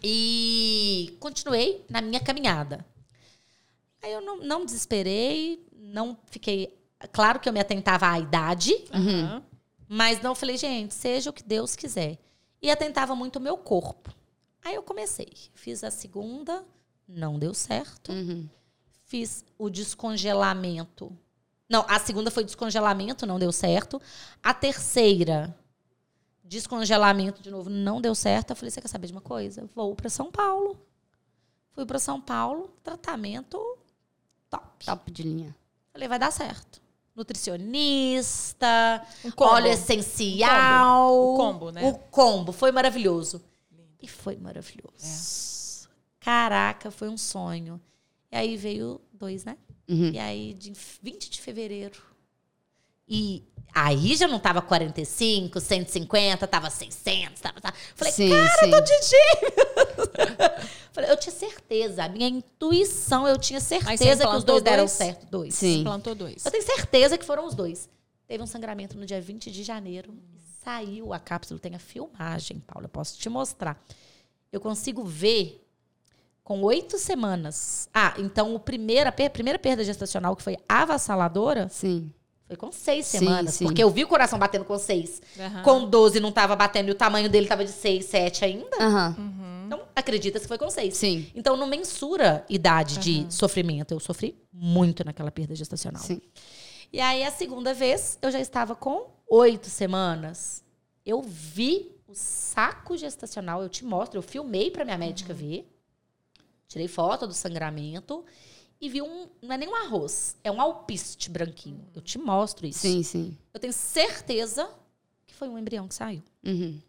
E continuei na minha caminhada. Aí eu não, não desesperei, não fiquei Claro que eu me atentava à idade, uhum. mas não falei, gente, seja o que Deus quiser. E atentava muito o meu corpo. Aí eu comecei. Fiz a segunda, não deu certo. Uhum. Fiz o descongelamento. Não, a segunda foi descongelamento, não deu certo. A terceira, descongelamento de novo, não deu certo. Eu falei, você quer saber de uma coisa? Vou para São Paulo. Fui para São Paulo, tratamento top. Top de linha. Falei, vai dar certo. Nutricionista, Um combo. óleo essencial. O combo, né? O combo. Foi maravilhoso. E foi maravilhoso. Caraca, foi um sonho. E aí veio dois, né? Uhum. E aí, de 20 de fevereiro. E aí já não tava 45, 150, tava 600. Tava, tava. Falei, Sim, cara, sim. eu tô de gêmeos. *laughs* Falei, eu tinha certeza. A minha intuição, eu tinha certeza que os implantou dois deram dois? certo. Dois. Sim. Plantou dois. Eu tenho certeza que foram os dois. Teve um sangramento no dia 20 de janeiro. E saiu a cápsula. Tem a filmagem, Paula. Eu posso te mostrar. Eu consigo ver com oito semanas. Ah, então o primeiro, a primeira perda gestacional, que foi avassaladora, Sim. foi com seis Sim, semanas. sim. Porque eu vi o coração batendo com seis. Aham. Com 12 não estava batendo e o tamanho dele estava de seis, sete ainda. Aham. Então, acredita se foi com seis. Sim. Então, não mensura idade de sofrimento. Eu sofri muito naquela perda gestacional. Sim. E aí, a segunda vez, eu já estava com oito semanas. Eu vi o saco gestacional, eu te mostro, eu filmei para minha médica ver. Tirei foto do sangramento e vi um. Não é nem um arroz, é um alpiste branquinho. Eu te mostro isso. Sim, sim. Eu tenho certeza que foi um embrião que saiu. Uhum.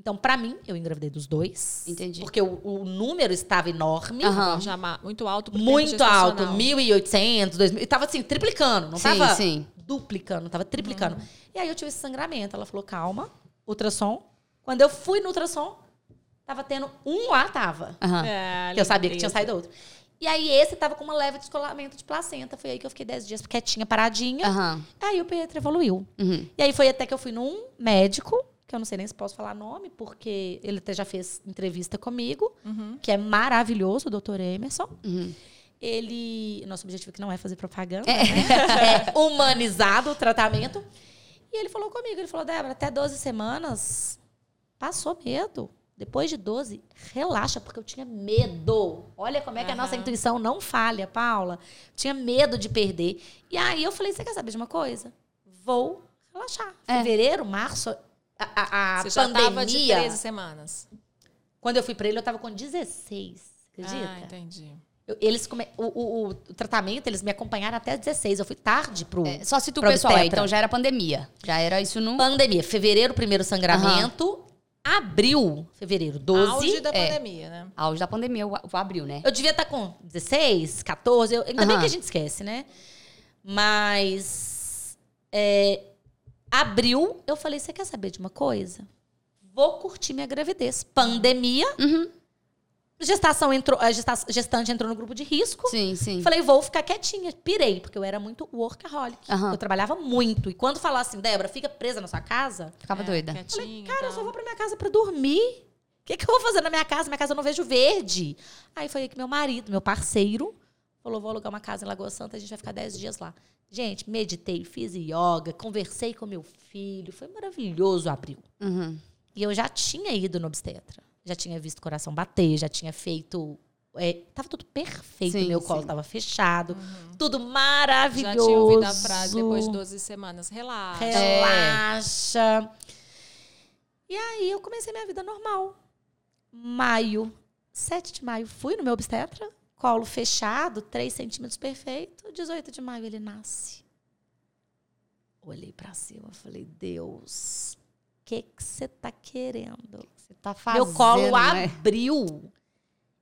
Então, para mim, eu engravidei dos dois. Entendi. Porque o, o número estava enorme. Já ma- muito alto Muito alto, gestacional. 1.800, 2.000. E tava assim, triplicando. Não Sim, tava sim. duplicando, tava triplicando. E aí eu tive esse sangramento. Ela falou, calma, ultrassom. Quando eu fui no ultrassom, tava tendo um lá, tava. Aham. É, Que eu sabia que tinha saído outro. E aí esse tava com uma leve descolamento de placenta. Foi aí que eu fiquei 10 dias quietinha, paradinha. Aham. Aí o Pietro evoluiu. Uhum. E aí foi até que eu fui num médico, que eu não sei nem se posso falar nome, porque ele até já fez entrevista comigo, Uhum. que é maravilhoso, o doutor Emerson. Uhum. Ele. Nosso objetivo aqui não é fazer propaganda, né? *laughs* É humanizado o tratamento. E ele falou comigo, ele falou, Débora, até 12 semanas passou medo. Depois de 12, relaxa, porque eu tinha medo. Olha como é que a nossa intuição não falha, Paula. Tinha medo de perder. E aí eu falei, você quer saber de uma coisa? Vou relaxar. É. Fevereiro, março, a, a, Você já tava de pandemia. 13 semanas. Quando eu fui pra ele, eu tava com 16. Acredita? Ah, entendi. Eu- eles come- o, o- o- tratamento, eles me acompanharam até 16. Eu fui tarde pro É, só se tu pessoal, é, então já era pandemia. Já era isso no. pandemia. Fevereiro, primeiro sangramento. Abril, fevereiro, 12. Auge da é. pandemia, né? Auge da pandemia, o, o abril, né? Eu devia estar com 16, 14. Eu, ainda bem Aham. que a gente esquece, né? Mas. É, abril, eu falei: você quer saber de uma coisa? Vou curtir minha gravidez. Pandemia. Uhum. Gestação entrou, a gesta- gestante entrou no grupo de risco. Sim, sim. Falei, vou ficar quietinha. Pirei, porque eu era muito workaholic. Aham. Eu trabalhava muito. E quando falou assim, Débora, fica presa na sua casa, Ficava É, doida. Quietinha, cara, eu então. só vou pra minha casa pra dormir. O que, que eu vou fazer na minha casa? Minha casa eu não vejo verde. Aí foi aí que meu marido, meu parceiro, falou: vou alugar uma casa em Lagoa Santa, a gente vai ficar 10 dias lá. Gente, meditei, fiz yoga, conversei com meu filho. Foi maravilhoso abril. Uhum. E eu já tinha ido no obstetra. Já tinha visto o coração bater, já tinha feito. É, tava tudo perfeito. Sim, meu colo sim. tava fechado. Tudo Já maravilhoso. tinha ouvido a frase depois de 12 semanas. Relaxa. Relaxa. E aí eu comecei minha vida normal. Maio, 7 de maio, fui no meu obstetra, colo fechado, 3 centímetros perfeito. 18 de maio ele nasce. Olhei pra cima, falei, Deus, o que que você tá querendo? Você tá fazendo, meu colo né? abriu.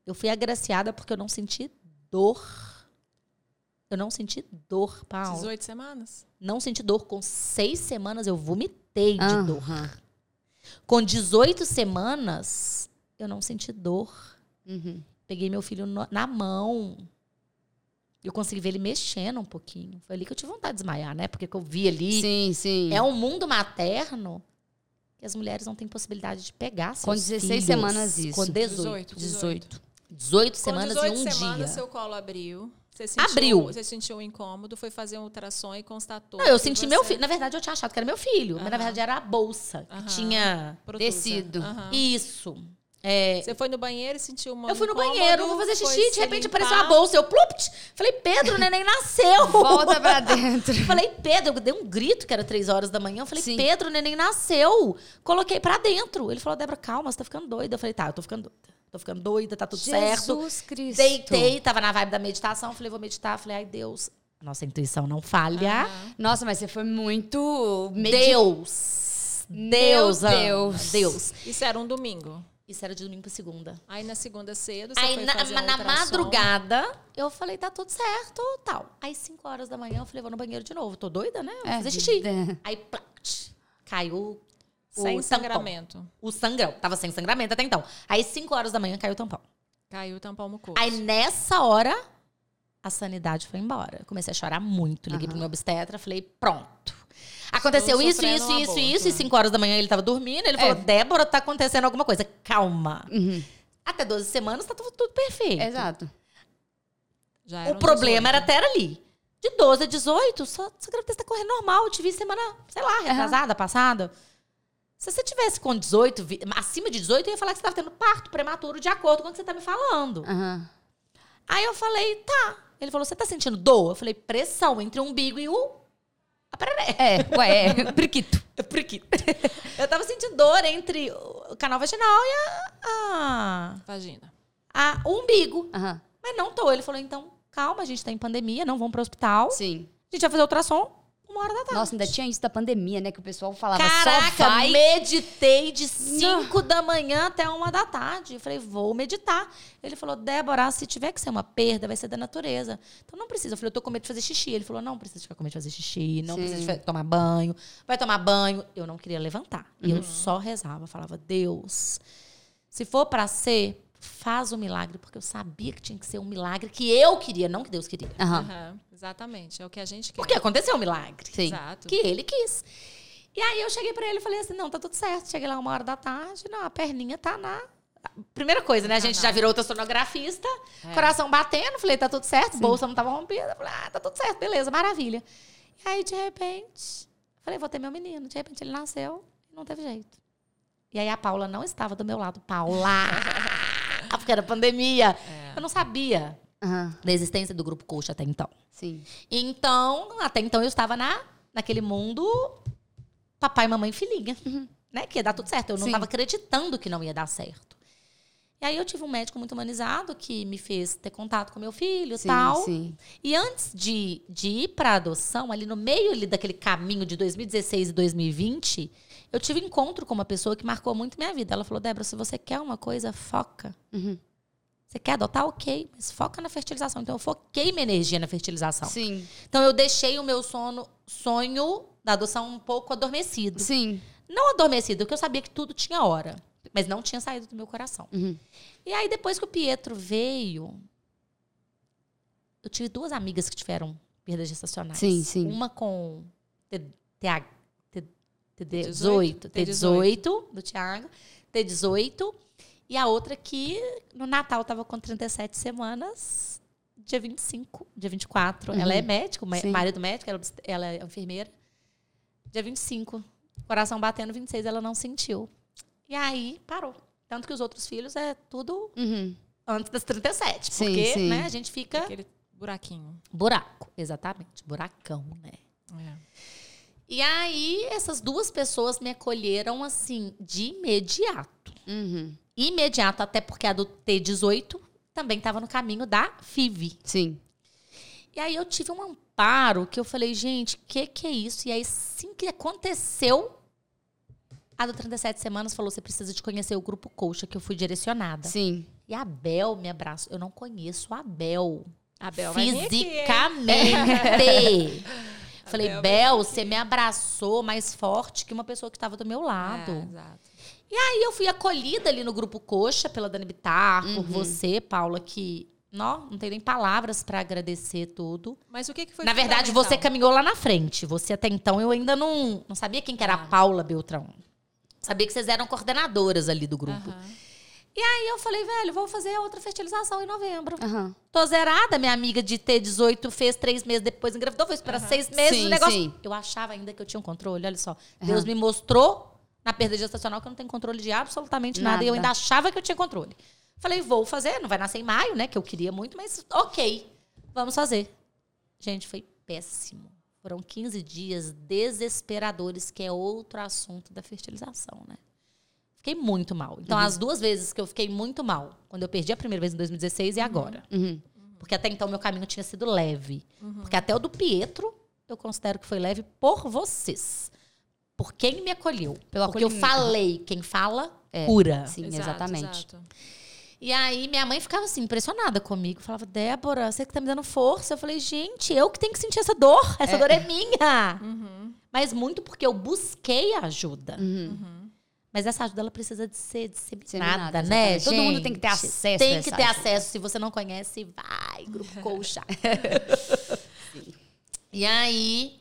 Eu fui agraciada porque eu não senti dor. Eu não senti dor, Paulo. 18 semanas. Não senti dor. Com seis semanas eu vomitei de dor. Aham. Com 18 semanas, eu não senti dor. Uhum. Peguei meu filho no- na mão. Eu consegui ver ele mexendo um pouquinho. Foi ali que eu tive vontade de desmaiar, né? Porque que eu vi ali. Sim, sim. É um mundo materno que as mulheres não têm possibilidade de pegar seus Com 16 filhos. semanas isso. Com 18. 18. 18. 18 Com semanas 18 e um semanas, dia. seu colo abriu. Você sentiu, Abriu. Você sentiu um incômodo, foi fazer um ultrassom e constatou. Não, eu senti você meu filho. Na verdade, eu tinha achado que era meu filho. Mas, na verdade, era a bolsa que Aham. tinha produza. Tecido. Aham. Isso. É... Você foi no banheiro e sentiu uma. Eu fui no banheiro, vou fazer xixi, de repente apareceu uma bolsa. Eu plupt! Falei, Pedro, o neném nasceu! Volta pra dentro. *laughs* falei, Pedro, eu dei um grito, que era três horas da manhã. Eu falei, Sim. Pedro, o neném nasceu! Coloquei pra dentro. Ele falou, Débora, calma, você tá ficando doida. Eu falei, tá, eu tô ficando doida. Tô ficando doida, tá tudo Jesus certo. Jesus Cristo. Deitei, tava na vibe da meditação. Falei, vou meditar. Falei, ai, Deus, nossa intuição não falha. Uhum. Nossa, mas você foi muito. Deus! Deus! Deus! Deus! Isso era um domingo. Isso era de domingo pra segunda. Aí na segunda cedo, você Aí foi na, fazer na madrugada, eu falei, tá tudo certo, tal. Aí 5 horas da manhã, eu falei, vou no banheiro de novo. Tô doida, né? Vou é, fazer xixi. Aí, plact, caiu sem sangramento. O sangrão. Tava sem sangramento até então. Aí 5 horas da manhã, caiu o tampão. Caiu o tampão no corpo. Aí nessa hora, a sanidade foi embora. Comecei a chorar muito. Liguei uhum. pro meu obstetra, falei, pronto Aconteceu isso, isso, isso, isso, e 5 horas da manhã ele tava dormindo. Ele é. falou: Débora, tá acontecendo alguma coisa. Calma. Uhum. Até 12 semanas tá tudo, tudo perfeito. Exato. o problema 18. era até ali. De 12 a 18, sua, sua gravidez tá correndo normal. Eu te vi semana, sei lá, retrasada, uhum. passada. Se você tivesse com 18, acima de 18, eu ia falar que você tava tendo parto prematuro de acordo com o que você tá me falando. Uhum. Aí eu falei, tá. Ele falou, você tá sentindo dor? Eu falei, pressão entre o umbigo e o é, ué, é, *laughs* priquito. É priquito. Eu tava sentindo dor entre o canal vaginal e a. a Vagina. A, o umbigo. Mas não tô. Ele falou, então, calma, a gente tá em pandemia, não vamos pro hospital. Sim. A gente vai fazer ultrassom uma hora da tarde. Nossa, ainda tinha isso da pandemia, né? Que o pessoal falava Caraca, só vai... meditei de 5 da manhã até uma da tarde. Eu falei, vou meditar. Ele falou, Débora, se tiver que ser uma perda, vai ser da natureza. Então não precisa. Eu falei, eu tô com medo de fazer xixi. Ele falou, não precisa ficar com medo de fazer xixi, não Sim. precisa de tomar banho. Vai tomar banho. Eu não queria levantar. Uhum. eu só rezava, falava, Deus, se for para ser, faz o um milagre, porque eu sabia que tinha que ser um milagre que eu queria, não que Deus queria. Uhum. Uhum. Exatamente, é o que a gente quer. Porque aconteceu um milagre. Sim. Exato. Que ele quis. E aí eu cheguei para ele e falei assim: não, tá tudo certo. Cheguei lá uma hora da tarde, não, a perninha tá na. Primeira coisa, né? A gente já virou ultrassonografista, é. coração batendo, falei, tá tudo certo, Sim. bolsa não tava rompida. Falei, ah, tá tudo certo, beleza, maravilha. E aí, de repente, falei, vou ter meu menino. De repente ele nasceu e não teve jeito. E aí a Paula não estava do meu lado. Paula! *laughs* Porque era pandemia. É. Eu não sabia uhum. da existência do grupo coach até então. Sim. Então, até então eu estava na, naquele mundo papai, mamãe e filhinha. Uhum. Né? Que ia dar tudo certo. Eu não estava acreditando que não ia dar certo. E aí eu tive um médico muito humanizado que me fez ter contato com meu filho e tal. Sim. E antes de, de ir para adoção, ali no meio ali daquele caminho de 2016 e 2020, eu tive encontro com uma pessoa que marcou muito minha vida. Ela falou: Débora, se você quer uma coisa, foca. Uhum. Você quer adotar? Ok, mas foca na fertilização. Então, eu foquei minha energia na fertilização. Sim. Então, eu deixei o meu sono, sonho da adoção um pouco adormecido. Sim. Não adormecido, porque eu sabia que tudo tinha hora. Mas não tinha saído do meu coração. Uhum. E aí, depois que o Pietro veio, eu tive duas amigas que tiveram perdas gestacionais. Sim, sim. Uma com TH, T18, T18 do Tiago, T18 e a outra que no Natal estava com 37 semanas, dia 25, dia 24. Uhum. Ela é médico, Sim. marido médico, ela, ela é enfermeira. Dia 25, coração batendo, 26 ela não sentiu. E aí parou. Tanto que os outros filhos é tudo uhum. antes das 37. Sim, porque sim. Né, a gente fica. Aquele buraquinho. Buraco, exatamente. Buracão, né? É. E aí, essas duas pessoas me acolheram assim, de imediato. Uhum imediato, até porque a do T18 também estava no caminho da FIV. Sim. E aí eu tive um amparo que eu falei, gente, o que, que é isso? E aí, assim que aconteceu, a do 37 semanas falou: você precisa de conhecer o grupo Coxa, que eu fui direcionada. Sim. E a Bel me abraçou. Eu não conheço a Bel. A Bel Fisicamente. *laughs* Falei, Bel, Bel você me abraçou mais forte que uma pessoa que estava do meu lado. É, exato. E aí eu fui acolhida ali no grupo Coxa pela Dani Bittar, uhum. por você, Paula, que não, não tem nem palavras para agradecer tudo. Mas o que, que foi Na verdade, você caminhou lá na frente. Você até então eu ainda não, não sabia quem que era ah. a Paula Beltrão. Sabia que vocês eram coordenadoras ali do grupo. Uhum. E aí eu falei, velho, vou fazer outra fertilização em novembro. Uhum. Tô zerada, minha amiga de ter 18 fez três meses depois engravidou, vou esperar uhum. seis meses sim, o negócio. Sim. Eu achava ainda que eu tinha um controle, olha só. Deus me mostrou na perda gestacional que eu não tenho controle de absolutamente nada. nada. E eu ainda achava que eu tinha controle. Falei, vou fazer, não vai nascer em maio, né? Que eu queria muito, mas ok, vamos fazer. Gente, foi péssimo. Foram 15 dias desesperadores, que é outro assunto da fertilização, né? Fiquei muito mal. Então, uhum. as duas vezes que eu fiquei muito mal, quando eu perdi a primeira vez em 2016 e uhum. agora. Uhum. Porque até então meu caminho tinha sido leve. Uhum. Porque até o do Pietro, eu considero que foi leve por vocês. Por quem me acolheu. Pelo Porque eu falei, quem fala, é, cura. Sim, exato, exatamente. Exato. E aí minha mãe ficava assim, impressionada comigo. Falava, Débora, você que tá me dando força. Eu falei, gente, eu que tenho que sentir essa dor. Essa é. dor é minha. Uhum. Mas muito porque eu busquei ajuda. Uhum. Mas essa ajuda ela precisa de ser disseminada, né? Todo mundo tem que ter acesso. Tem que ter ajuda. acesso. Se você não conhece, vai, grupo Colcha. *laughs* e aí,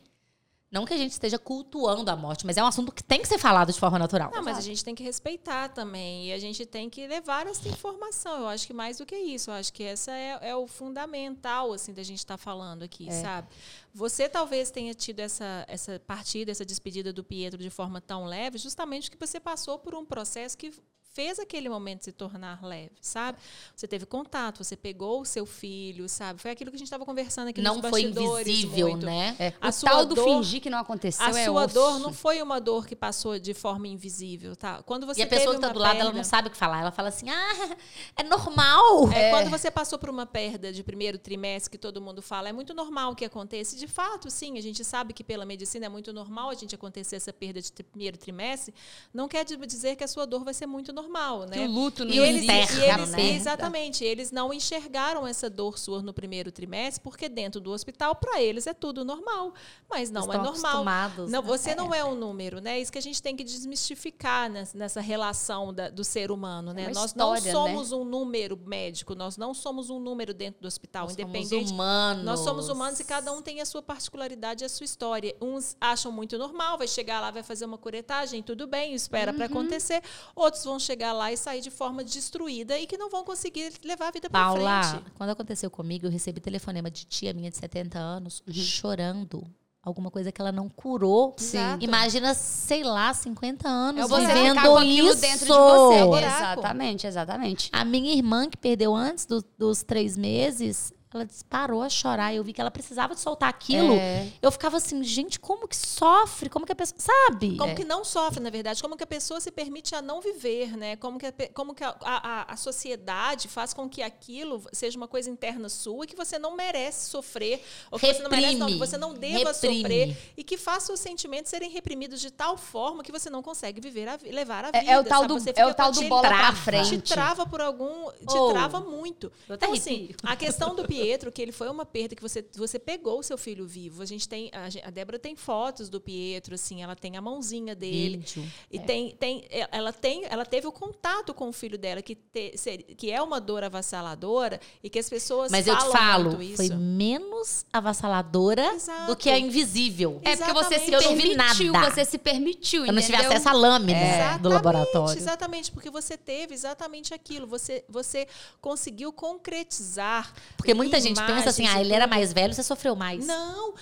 não que a gente esteja cultuando a morte, mas é um assunto que tem que ser falado de forma natural. Não, mas a gente tem que respeitar também. E a gente tem que levar essa informação. Eu acho que mais do que isso. Eu acho que essa é, é o fundamental, assim, da gente estar tá falando aqui, é. sabe? Você talvez tenha tido essa, essa partida, essa despedida do Pietro de forma tão leve, justamente porque você passou por um processo que fez aquele momento se tornar leve, sabe? Você teve contato, você pegou o seu filho, sabe? Foi aquilo que a gente estava conversando aqui não nos bastidores. Não foi invisível, muito. né? É. A o tal do fingir que não aconteceu A é sua dor não foi uma dor que passou de forma invisível, tá? Quando você E a pessoa que está do lado, perda, ela não sabe o que falar. Ela fala assim, ah, é normal. É, é, quando você passou por uma perda de primeiro trimestre, que todo mundo fala, é muito normal que aconteça. De fato, sim, a gente sabe que pela medicina é muito normal a gente acontecer essa perda de primeiro trimestre. Não quer dizer que a sua dor vai ser muito normal, né? Que o luto no e eles, e eles né? Exatamente. Eles não enxergaram essa dor sua no primeiro trimestre, porque dentro do hospital, para eles, é tudo normal. Mas não é normal. Não, né? você é. não é um número, né? É isso que a gente tem que desmistificar nessa relação da, do ser humano, né? É nós história, não né? somos né? um número médico, nós não somos um número dentro do hospital, nós independente. Somos humanos. Nós somos humanos e cada um tem a sua particularidade, a sua história. Uns acham muito normal, vai chegar lá, vai fazer uma curetagem, tudo bem, espera uhum. para acontecer. Outros vão chegar lá e sair de forma destruída e que não vão conseguir levar a vida para frente. Paula, quando aconteceu comigo, eu recebi telefonema de tia minha de 70 anos uhum. chorando alguma coisa que ela não curou. Sim. Imagina, sei lá, 50 anos é você vivendo isso dentro de você. Exatamente, exatamente. A minha irmã que perdeu antes do, dos três meses, ela disparou a chorar. Eu vi que ela precisava de soltar aquilo. É. Eu ficava assim, gente, como que sofre? Como que a pessoa. Sabe? Como é. que não sofre, na verdade? Como que a pessoa se permite a não viver, né? Como que a, como que a, a, a sociedade faz com que aquilo seja uma coisa interna sua e que você não merece sofrer. Ou que Reprime. você não merece, não, que você não deva Reprime. sofrer. E que faça os sentimentos serem reprimidos de tal forma que você não consegue viver a, levar a vida. É, é o tal do, é o tal do bola pra frente. Te trava por algum. Te oh. trava muito. Então, assim, a questão do *laughs* Pietro, que ele foi uma perda que você, você pegou o seu filho vivo. A gente tem. A, a Débora tem fotos do Pietro, assim, ela tem a mãozinha dele. Vídeo. E é. tem, tem, ela tem, ela teve o contato com o filho dela, que, te, que é uma dor avassaladora, e que as pessoas. Mas eu te falo, foi menos avassaladora Exato. do que a invisível. É porque você se permitiu, você se permitiu. Eu não tive acesso à lâmina é. do laboratório. Exatamente, porque você teve exatamente aquilo. Você, você conseguiu concretizar. Porque muita gente pensa assim, ah, ele era mais velho, você sofreu mais. Não.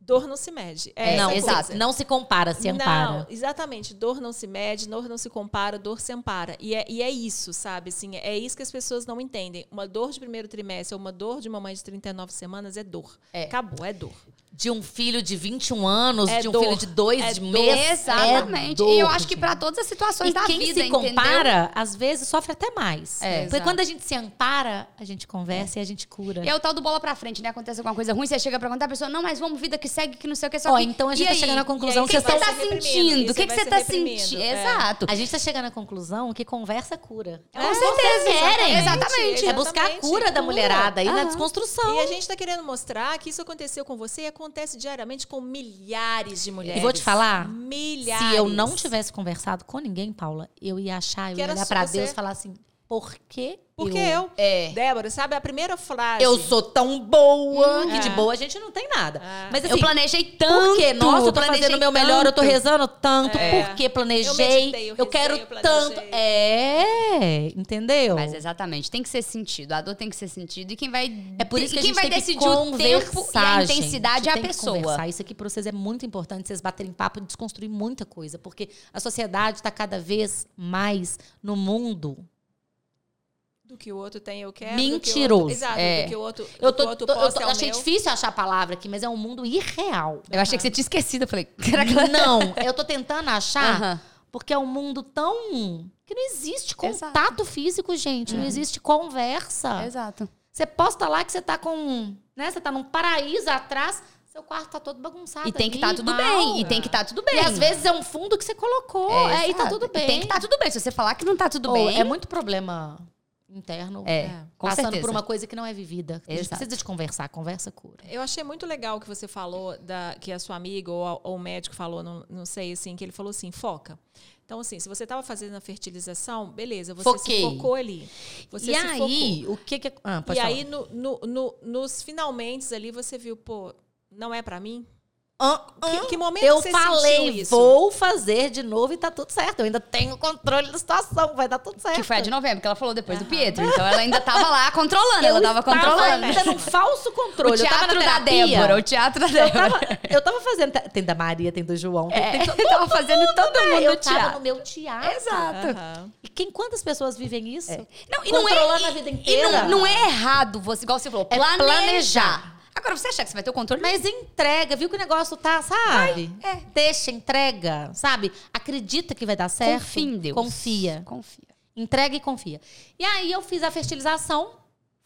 Dor não se mede. É não, exato. Não se compara, se ampara. Não, exatamente. Dor não se mede, dor não se compara, dor se ampara. E é, e é isso, sabe? Assim, é isso que as pessoas não entendem. Uma dor de primeiro trimestre ou uma dor de mamãe de 39 semanas é dor. É. Acabou, é dor de um filho de 21 anos, é de um dor. filho de dois é de meses. Exatamente. É e eu acho que para todas as situações e da quem vida, se compara, entendeu? às vezes sofre até mais. É, Porque exato. quando a gente se ampara, a gente conversa é. e a gente cura. E é o tal do bola pra frente, né? Acontece alguma coisa ruim, você chega pra contar a pessoa, não, mas vamos, vida que segue, que não sei o que, só Ó, que... então a gente e tá aí? chegando à conclusão que, que você tá sentindo. O que, que você tá sentindo? É. Exato. A gente tá chegando à conclusão que conversa cura. Com certeza. Querem. Exatamente. É buscar a cura da mulherada aí na desconstrução. E a gente tá querendo mostrar que isso aconteceu com você e acontece diariamente com milhares de mulheres. E vou te falar, milhares. Se eu não tivesse conversado com ninguém, Paula, eu ia achar, eu ia olhar para Deus e falar assim, porque Porque eu. eu, É. Débora, sabe a primeira frase? Eu sou tão boa que de É. boa a gente não tem nada. É. Mas assim, eu planejei tanto. Por quê? Nossa, eu tô fazendo o meu melhor, eu tô rezando tanto, É. porque planejei, Eu meditei, eu eu quero eu tanto. É, entendeu? Mas exatamente, tem que ser sentido. A dor tem que ser sentido. E quem vai. É por isso que quem vai tem que decidir o tempo e a intensidade é a que pessoa. conversar. Isso aqui para vocês é muito importante, vocês baterem papo e desconstruir muita coisa. Porque a sociedade está cada vez mais no mundo. Do que o outro tem, eu quero. Mentiroso. Do que o outro, exato, É. do que o outro, Eu, do que tô, o outro tô- eu tô- é achei meu. difícil achar a palavra aqui, mas é um mundo irreal. Eu achei que você tinha esquecido. Eu falei, *laughs* será que Não, *laughs* eu tô tentando achar Aham. porque é um mundo tão que não existe Exato. contato físico, gente, não existe conversa. Exato. Você posta lá que você tá com, né, você tá num paraíso atrás, seu quarto tá todo bagunçado E tem que estar tudo mal. bem. E tem que estar tudo bem. E às vezes é um fundo que você colocou, é, e tá exato. tudo bem. E tem que estar tudo bem. Se você falar que não tá tudo Oh, bem. É muito problema interno. É, com passando certeza. por uma coisa que não é vivida. A gente Exato. precisa de conversar, conversa cura. Eu achei muito legal que você falou, da, que a sua amiga ou, a- ou o médico falou, não, não sei, assim, que ele falou assim, foca. Então, assim, se você estava fazendo a fertilização, beleza, você Foquei. se focou ali. Você e se aí, focou. o que que... Ah, E falar. aí, no, no, no- nos finalmente ali, você viu, pô, não é pra mim? Ah, Que, ah. que momento Eu que você falei, vou fazer de novo e tá tudo certo. Eu ainda tenho controle da situação, vai dar tudo certo. Que foi a de novembro, que ela falou depois do Pietro. Então ela ainda tava lá controlando. ela eu tava estava controlando. ainda num falso controle. O eu tava teatro da. Débora. O teatro da Eu Débora. tava, eu tava fazendo. Tem da Maria, tem do João. Tem, tem todo tava fazendo *laughs* todo mundo eu no tava teatro. no meu teatro. Exato. Aham. E quem, quantas pessoas vivem isso? Não, e não é, e- a vida E inteira. não, não é errado, você, igual você falou, É planejar. planejar. Agora, você achar que você vai ter o controle? Mas entrega, viu que o negócio tá, sabe? é. Deixa, entrega, sabe? Acredita que vai dar certo. Confia em Deus. Confia. Confia. Entrega e confia. E aí eu fiz a fertilização.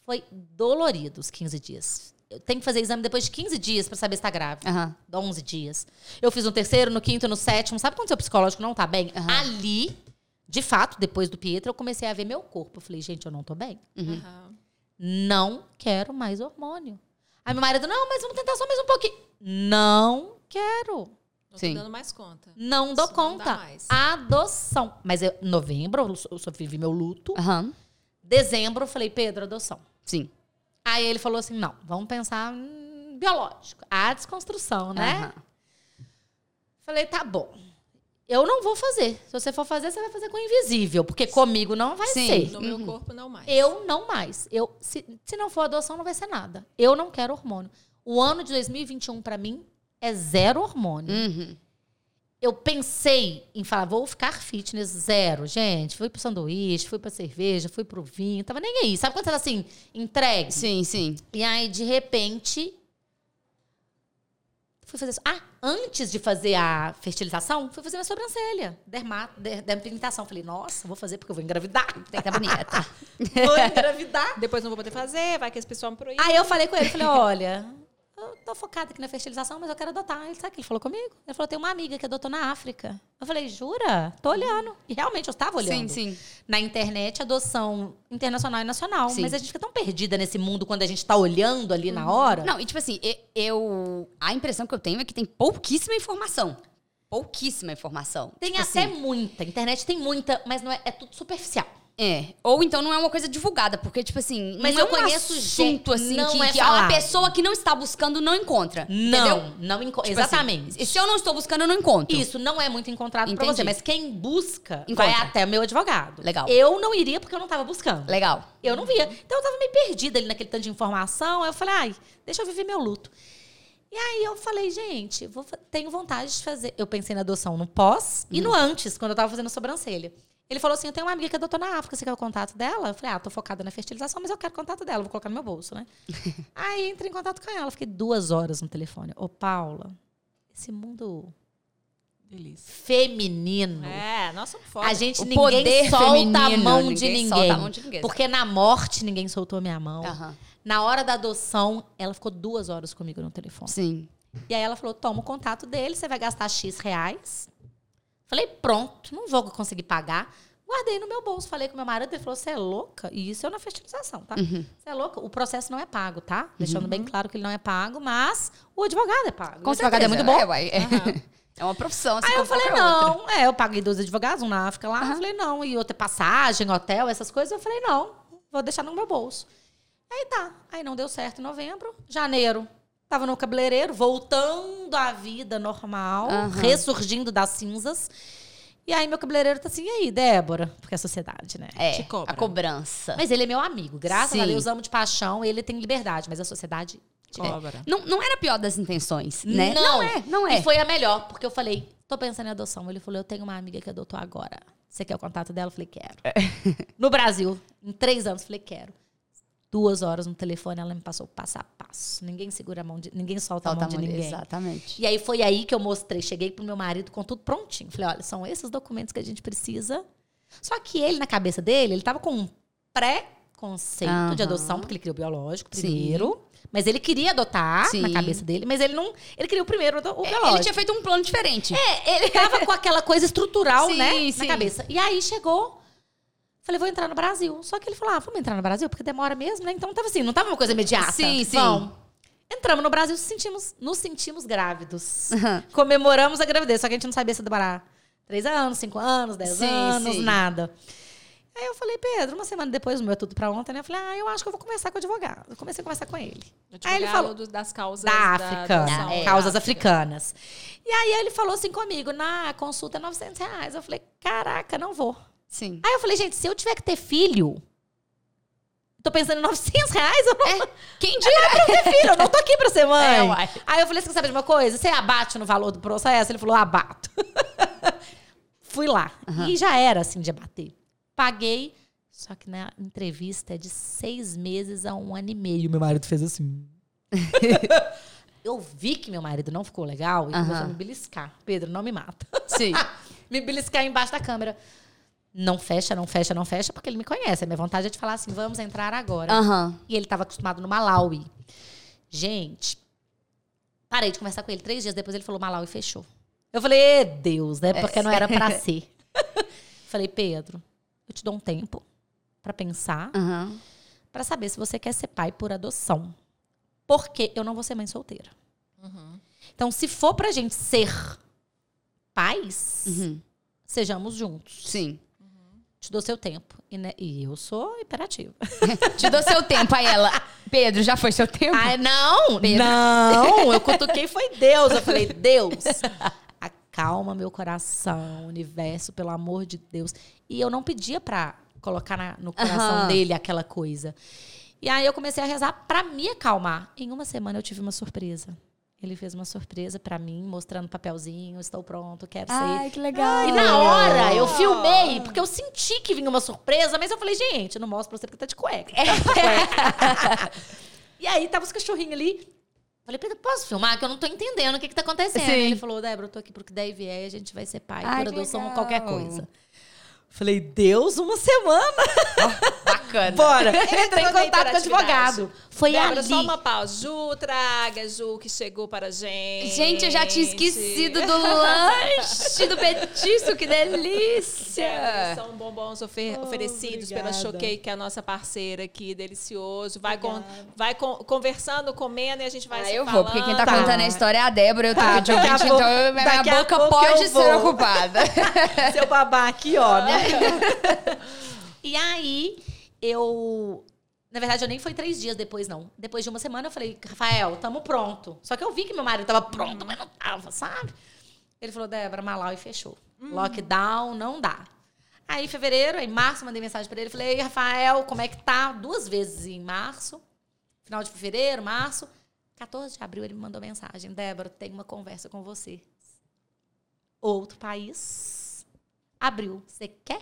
Foi dolorido os 15 dias. Eu tenho que fazer exame depois de 15 dias pra saber se tá grávida. Aham. 11 dias. Eu fiz no terceiro, no quinto, no sétimo. Sabe quando seu psicológico não tá bem? Aham. Ali, de fato, depois do Pietro, eu comecei a ver meu corpo. Eu falei, gente, eu não tô bem. Aham. Não quero mais hormônio. Aí meu marido, não, mas vamos tentar só mais um pouquinho. Não quero. Não Sim. tô dando mais conta. Não dou Isso não dá conta. mais. Adoção. Mas eu, novembro, eu só- vivi meu luto. Aham. Dezembro, eu falei, Pedro, adoção. Sim. Aí ele falou assim: não, vamos pensar em biológico. A desconstrução, né? Aham. Falei, tá bom. Eu não vou fazer. Se você for fazer, você vai fazer com o invisível, porque comigo não vai Sim. ser. No meu corpo, não mais. Eu não mais. Eu, se, se não for adoção, não vai ser nada. Eu não quero hormônio. O ano de 2021, pra mim, é zero hormônio. Uhum. Eu pensei em falar, vou ficar fitness zero. Gente, fui pro sanduíche, fui pra cerveja, fui pro vinho, tava nem aí. Sabe quando você tá assim, entregue? Sim, sim. E aí, de repente, fui fazer. Ah, antes de fazer a fertilização, fui fazer minha sobrancelha. Dermato, der, dermapigmentação. Falei, nossa, vou fazer porque eu vou engravidar. *laughs* Tem que estar bonita. vou engravidar. Depois não vou poder fazer, vai que esse pessoal me proíbe. Aí eu falei com ele, falei, olha, eu tô focada aqui na fertilização, mas eu quero adotar. Ele sabe que ele falou comigo? Ele falou, tem uma amiga que adotou na África. Eu falei, jura? Tô olhando. E realmente eu estava olhando. Sim, sim. Na internet, adoção internacional e nacional. Sim. Mas a gente fica tão perdida nesse mundo quando a gente tá olhando ali na hora. Não, e tipo assim, eu. A impressão que eu tenho é que tem pouquíssima informação. Pouquíssima informação. Tem Tipo até assim, muita. Internet tem muita, mas não é, é tudo superficial. É. Ou então não é uma coisa divulgada, porque, tipo assim, Mas não eu é um conheço assunto gente- assim não que, é que a pessoa que não está buscando não encontra. Não, Entendeu? não enco- Tipo assim, Exatamente. se eu não estou buscando, eu não encontro. Isso não é muito encontrado pra Entendi. você, mas quem busca Encontra. vai até o meu advogado. Legal. Eu não iria porque eu não tava buscando. Legal. Eu não via. Então eu tava meio perdida ali naquele tanto de informação. Aí eu falei, ai, deixa eu viver meu luto. E aí eu falei, gente, vou, tenho vontade de fazer. Eu pensei na adoção no pós e no antes, quando eu tava fazendo sobrancelha. Ele falou assim: eu tenho uma amiga que adotou na África, você quer o contato dela? Eu falei, ah, tô focada na fertilização, mas eu quero o contato dela, vou colocar no meu bolso, né? *laughs* aí entrei em contato com ela, fiquei duas horas no telefone. Ô, Paula, esse mundo Delícia. feminino. É, nós somos foda. A gente O ninguém solta a feminino, mão de ninguém ninguém. solta a mão de ninguém. Porque na morte ninguém soltou minha mão. Aham. Na hora da adoção, ela ficou duas horas comigo no telefone. Sim. E aí ela falou: toma o contato dele, você vai gastar X reais. Falei, pronto, não vou conseguir pagar. Guardei no meu bolso, falei com meu marido, ele falou: você é louca? E isso é na fertilização, tá? Uhum. Você é louca? O processo não é pago, tá? Deixando bem claro que ele não é pago, mas o advogado é pago. Com o advogado certeza. é muito bom. É, uai, é. Aham. *laughs* É uma profissão. Aí eu falei, não. Outra. É, eu paguei dois advogados, um na África lá. Uhum. Eu falei, não. E outra passagem, hotel, essas coisas. Eu falei, não. Vou deixar no meu bolso. Aí tá. Aí não deu certo em novembro. Janeiro. Tava no cabeleireiro, voltando à vida normal, uhum. ressurgindo das cinzas. E aí meu cabeleireiro tá assim, e aí, Débora? Porque é a sociedade, né? É, a cobrança. Mas ele é meu amigo, graças Sim. a Deus, amo de paixão, ele tem liberdade, mas a sociedade... Cobra. Não, não era a pior das intenções, né? Não, não é, não é. E foi a melhor, porque eu falei, tô pensando em adoção. Ele falou, eu tenho uma amiga que adotou agora. Você quer o contato dela? Eu falei, quero. É. *laughs* No Brasil, em três anos, falei, quero duas horas no telefone, ela me passou passo a passo. Ninguém segura a mão de ninguém solta, solta a mão de ninguém. Exatamente. E aí foi aí que eu mostrei, cheguei pro meu marido com tudo prontinho. Falei, olha, são esses documentos que a gente precisa. Só que ele, na cabeça dele, ele tava com um pré-conceito uhum. de adoção, porque ele criou o biológico primeiro. Sim. Mas ele queria adotar Sim. na cabeça dele, mas ele não. Ele queria o primeiro, o é, biológico. Ele tinha feito um plano diferente. É, ele tava com aquela coisa estrutural, sim, né? Sim. Na cabeça. E aí chegou Falei, vou entrar no Brasil. Só que ele falou, ah, vamos entrar no Brasil? Porque demora mesmo, né? Então tava assim, não tava uma coisa imediata. Sim, sim. Vamos. Entramos no Brasil, sentimos, nos sentimos grávidos. Uhum. Comemoramos a gravidez, só que a gente não sabia se demorar três anos, cinco anos, dez sim, anos, sim. nada. Aí eu falei, Pedro, uma semana depois, o meu é tudo pra ontem, né? Eu falei, ah, eu acho que eu vou conversar com o advogado. Eu comecei a conversar com ele. Aí ele falou das causas da África, da, é, causas África. africanas. E aí ele falou assim comigo, na consulta é 900 reais. Eu falei, caraca, não vou. Sim. Aí eu falei, gente, se eu tiver que ter filho, tô pensando em 900 reais, eu não... É, quem dirá? É pra ter filho, eu não tô aqui pra ser mãe. *laughs* É, uai. Aí eu falei, você sabe de uma coisa? Você abate no valor do processo? Ele falou, abato. *laughs* Fui lá. Uhum. E já era assim de abater. Paguei, só que na entrevista é de seis meses a um ano e meio. Meu marido fez assim. *laughs* eu vi que meu marido não ficou legal e uhum. começou a me beliscar. Pedro, não me mata. Sim. me beliscar embaixo da câmera não fecha, não fecha, não fecha, porque ele me conhece. A minha vontade é de falar assim, vamos entrar agora. Uhum. E ele estava acostumado no Malawi. Gente, parei de conversar com ele. Três dias depois ele falou Malawi e fechou. Eu falei, Deus, né? Porque não era para *laughs* ser. falei, Pedro, eu te dou um tempo para pensar, uhum. para saber se você quer ser pai por adoção. Porque eu não vou ser mãe solteira. Uhum. Então, se for pra gente ser pais, uhum. sejamos juntos. Sim te dou seu tempo. E, né, e eu sou imperativa. *laughs* te dou seu tempo. Aí ela, Pedro, já foi seu tempo? Ai, não, Pedro. não. *laughs* Eu cutuquei, foi Deus. Eu falei, Deus, acalma meu coração, universo, pelo amor de Deus. E eu não pedia pra colocar na, no coração uhum. dele aquela coisa. E aí eu comecei a rezar para me acalmar. Em uma semana eu tive uma surpresa. Ele fez uma surpresa para mim, mostrando papelzinho, estou pronto, quero ser. Ai, que legal. E na hora eu filmei, porque eu senti que vinha uma surpresa, mas eu falei, gente, não mostro pra você porque tá de cueca. É. *laughs* e aí tava os cachorrinhos ali. Falei, Pedro, posso filmar? Que eu não tô entendendo o que que tá acontecendo. Sim. Ele falou, Débora, eu tô aqui porque daí vier, a gente vai ser pai, Ai, por adoção, qualquer coisa. Falei, Deus, uma semana. Oh, bacana. Bora. Entrou em contato com o advogado. Foi Débora, ali. só uma pausa. Ju, traga, Ju, que chegou para a gente. Gente, eu já tinha esquecido do *laughs* lanche, do petisco, que delícia. São bombons ofer oh, oferecidos obrigada. pela Choquei, que é a nossa parceira aqui, delicioso. Vai, com, vai com, conversando, comendo e a gente vai ah, se eu falando. vou, porque quem tá, tá, contando a história é a Débora, eu tô tá, de ouvinte, então minha boca pode ser ocupada. *laughs* Seu babá aqui, ó, *laughs* né? *laughs* e aí, eu. Na verdade, eu nem foi três dias depois, não. Depois de uma semana, eu falei, Rafael, tamo pronto. Só que eu vi que meu marido tava pronto, mas não tava, sabe? Ele falou, Débora, Malau e fechou. Hum. Lockdown, não dá. Aí, em fevereiro, em março, mandei mensagem para ele. Falei, Rafael, como é que tá? Duas vezes em março. Final de fevereiro, março. 14 de abril, ele me mandou mensagem. Débora, tem uma conversa com você. Outro país Abriu. Você quer?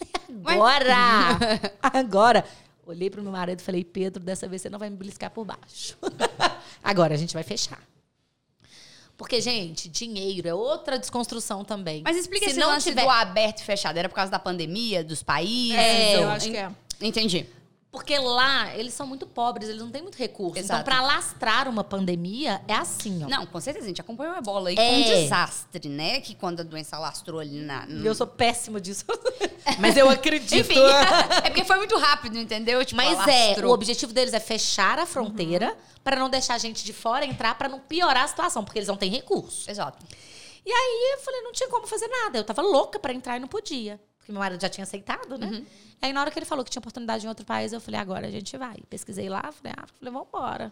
*laughs* Agora! *laughs* Agora! Olhei pro meu marido e falei, Pedro, dessa vez você não vai me beliscar por baixo. *laughs* Agora a gente vai fechar. Porque, gente, dinheiro é outra desconstrução também. Mas explica Se esse não lance tiver... do aberto e fechado. Era por causa da pandemia, dos países? É, ou... eu acho que é. Entendi. Porque lá, eles são muito pobres, eles não têm muito recurso. Então, Exato. para lastrar uma pandemia, é assim, ó. Não, com certeza, a gente acompanhou a ebola aí É. um desastre, né? Que quando a doença alastrou ali na... no- Eu sou péssimo disso. *laughs* Mas eu acredito. Enfim, *laughs* é porque foi muito rápido, entendeu? Tipo, Mas é, o objetivo deles é fechar a fronteira para não deixar a gente de fora entrar, para não piorar a situação, porque eles não têm recurso. Exato. E aí eu falei, não tinha como fazer nada. Eu tava louca para entrar e não podia. Porque meu marido já tinha aceitado, né? Aí na hora que ele falou que tinha oportunidade em outro país, eu falei, agora a gente vai. Pesquisei lá, falei, ah, falei, vamos embora.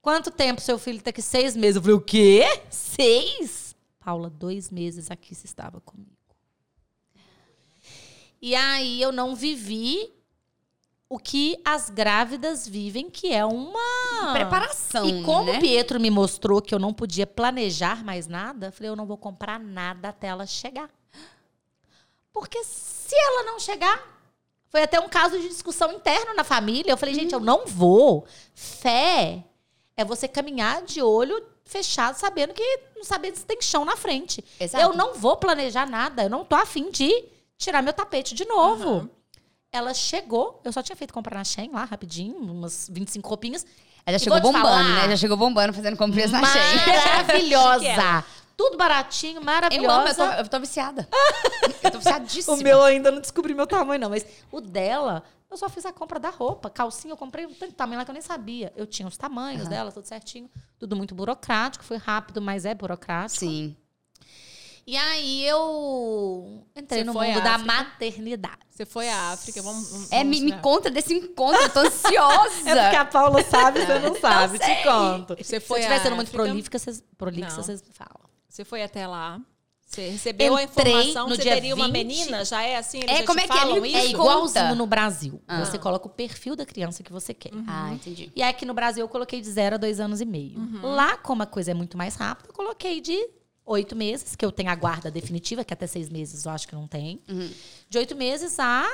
Quanto tempo seu filho tá aqui? Seis meses. Eu falei, o quê? Seis? Paula, dois meses aqui se estava comigo. E aí eu não vivi o que as grávidas vivem, que é uma Preparação, e como né? o Pietro me mostrou que eu não podia planejar mais nada, eu falei, eu não vou comprar nada até ela chegar. Porque se ela não chegar, foi até um caso de discussão interna na família. Eu falei, gente, eu não vou. Fé é você caminhar de olho fechado, sabendo que não sabendo se tem chão na frente. Exato. Eu não vou planejar nada, eu não tô afim de tirar meu tapete de novo. Aham. Ela chegou, eu só tinha feito comprar na Shein lá, rapidinho, umas 25 roupinhas. Ela já chegou bombando, falar, né? Já chegou bombando, fazendo compras na Shein. Maravilhosa. *laughs* Tudo baratinho, Eu amo, eu maravilhosa. tô, eu tô viciada. eu tô viciadíssima. *laughs* O meu ainda não descobri meu tamanho, não. Mas o dela, eu só fiz a compra da roupa. Calcinha, eu comprei um tamanho lá que eu nem sabia. Eu tinha os tamanhos Aham. dela, tudo certinho. Tudo muito burocrático. Foi rápido, mas é burocrático. Sim. E aí eu entrei Você no foi mundo da maternidade. Você foi à África, vamos. vamos É, me, me conta desse encontro, eu tô *laughs* ansiosa. É porque a Paula sabe, você não *laughs* sabe. sei. Te conto. Você Se eu foi estiver à sendo muito prolífica, vocês, Não. vocês falam. Você foi até lá. Você recebeu a Entrei informação no que você dia teria uma 20. menina? Já é assim? Eles É, já como te é que é? isso? É igualzinho no Brasil. Ah. Você coloca o perfil da criança que você quer. Ah, entendi. E aqui no Brasil eu coloquei de zero a dois anos e meio. Lá, como a coisa é muito mais rápida, eu coloquei de oito meses, que eu tenho a guarda definitiva, que até seis meses eu acho que não tem. De oito meses a,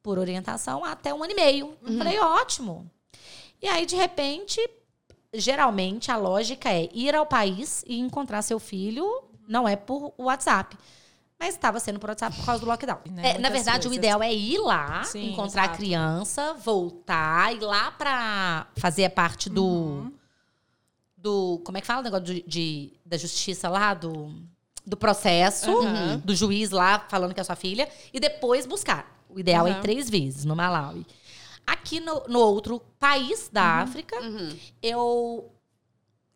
por orientação, até um ano e meio. Falei, ótimo. E aí, de repente, geralmente a lógica é ir ao país e encontrar seu filho, não é por WhatsApp. Mas estava sendo por WhatsApp por causa do lockdown. *laughs* Né, É, na verdade, o coisas. ideal é ir lá, Sim, encontrar a exato. criança, voltar, ir lá pra fazer a parte do. Uhum. do como é que fala o negócio de, de- da justiça lá? Do, do processo, Uhum. do juiz lá falando que é sua filha, e depois buscar. O ideal é Uhum. ir três vezes no Malawi. Aqui no, no outro país da Uhum. África, Uhum. eu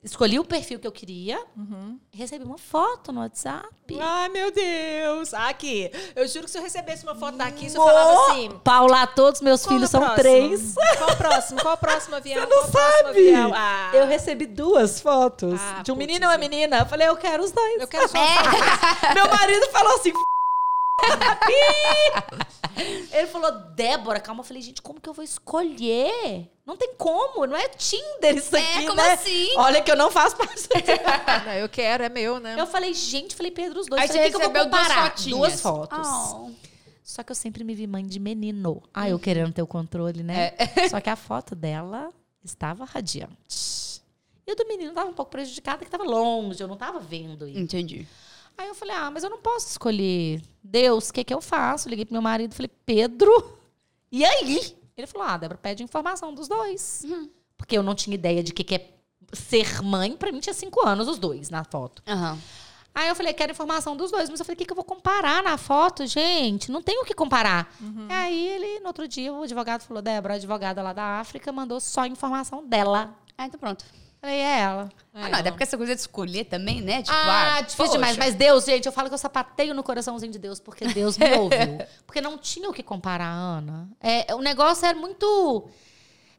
escolhi o perfil que eu queria, Uhum. recebi uma foto no WhatsApp. Ai, meu Deus. Aqui. Eu juro que se eu recebesse uma foto daqui, se eu falava assim. Paula, todos meus filhos é são três. Qual o próximo? Qual o próximo avião? Você não Qual sabe? Ah, Eu recebi duas fotos. Ah, de um menino e uma menina. Eu falei, eu quero os dois. eu quero só *laughs* Meu marido falou assim. *laughs* Ele falou, Débora, calma. Eu falei, gente, como que eu vou escolher? Não tem como, não é Tinder isso É, aqui, como né? assim? Olha que eu não faço parte. *laughs* Não, eu quero, é meu, né? eu falei, gente, falei, Pedro, os dois. Aí você o que, que eu vou recebeu duas comparar? fotinhas. Duas fotos. Oh. Só que eu sempre me vi mãe de menino. Ah, eu querendo ter o controle, né? *laughs* Só que a foto dela estava radiante. E o do menino estava um pouco prejudicada, que estava longe, eu não estava vendo ele. Entendi. Aí eu falei, ah, mas eu não posso escolher. Deus, o que que eu faço? Liguei pro meu marido e falei, Pedro, *laughs* e aí? Ele falou, ah, Débora, pede informação dos dois. Porque eu não tinha ideia de o que, que é ser mãe. Pra mim tinha cinco anos os dois na foto. Aham. Aí eu falei, quero informação dos dois. Mas eu falei, o que, que eu vou comparar na foto, gente? Não tem o que comparar. Aí ele, no outro dia, o advogado falou, Débora, a advogada lá da África, mandou só a informação dela. Ah, então pronto. Falei, é ela. Ah, não, até porque essa coisa de escolher também, né? Tipo, Ah, difícil poxa. demais. Mas Deus, gente, eu falo que eu sapateio no coraçãozinho de Deus, porque Deus me ouviu. *laughs* Porque não tinha o que comparar, Ana. É, o negócio é muito.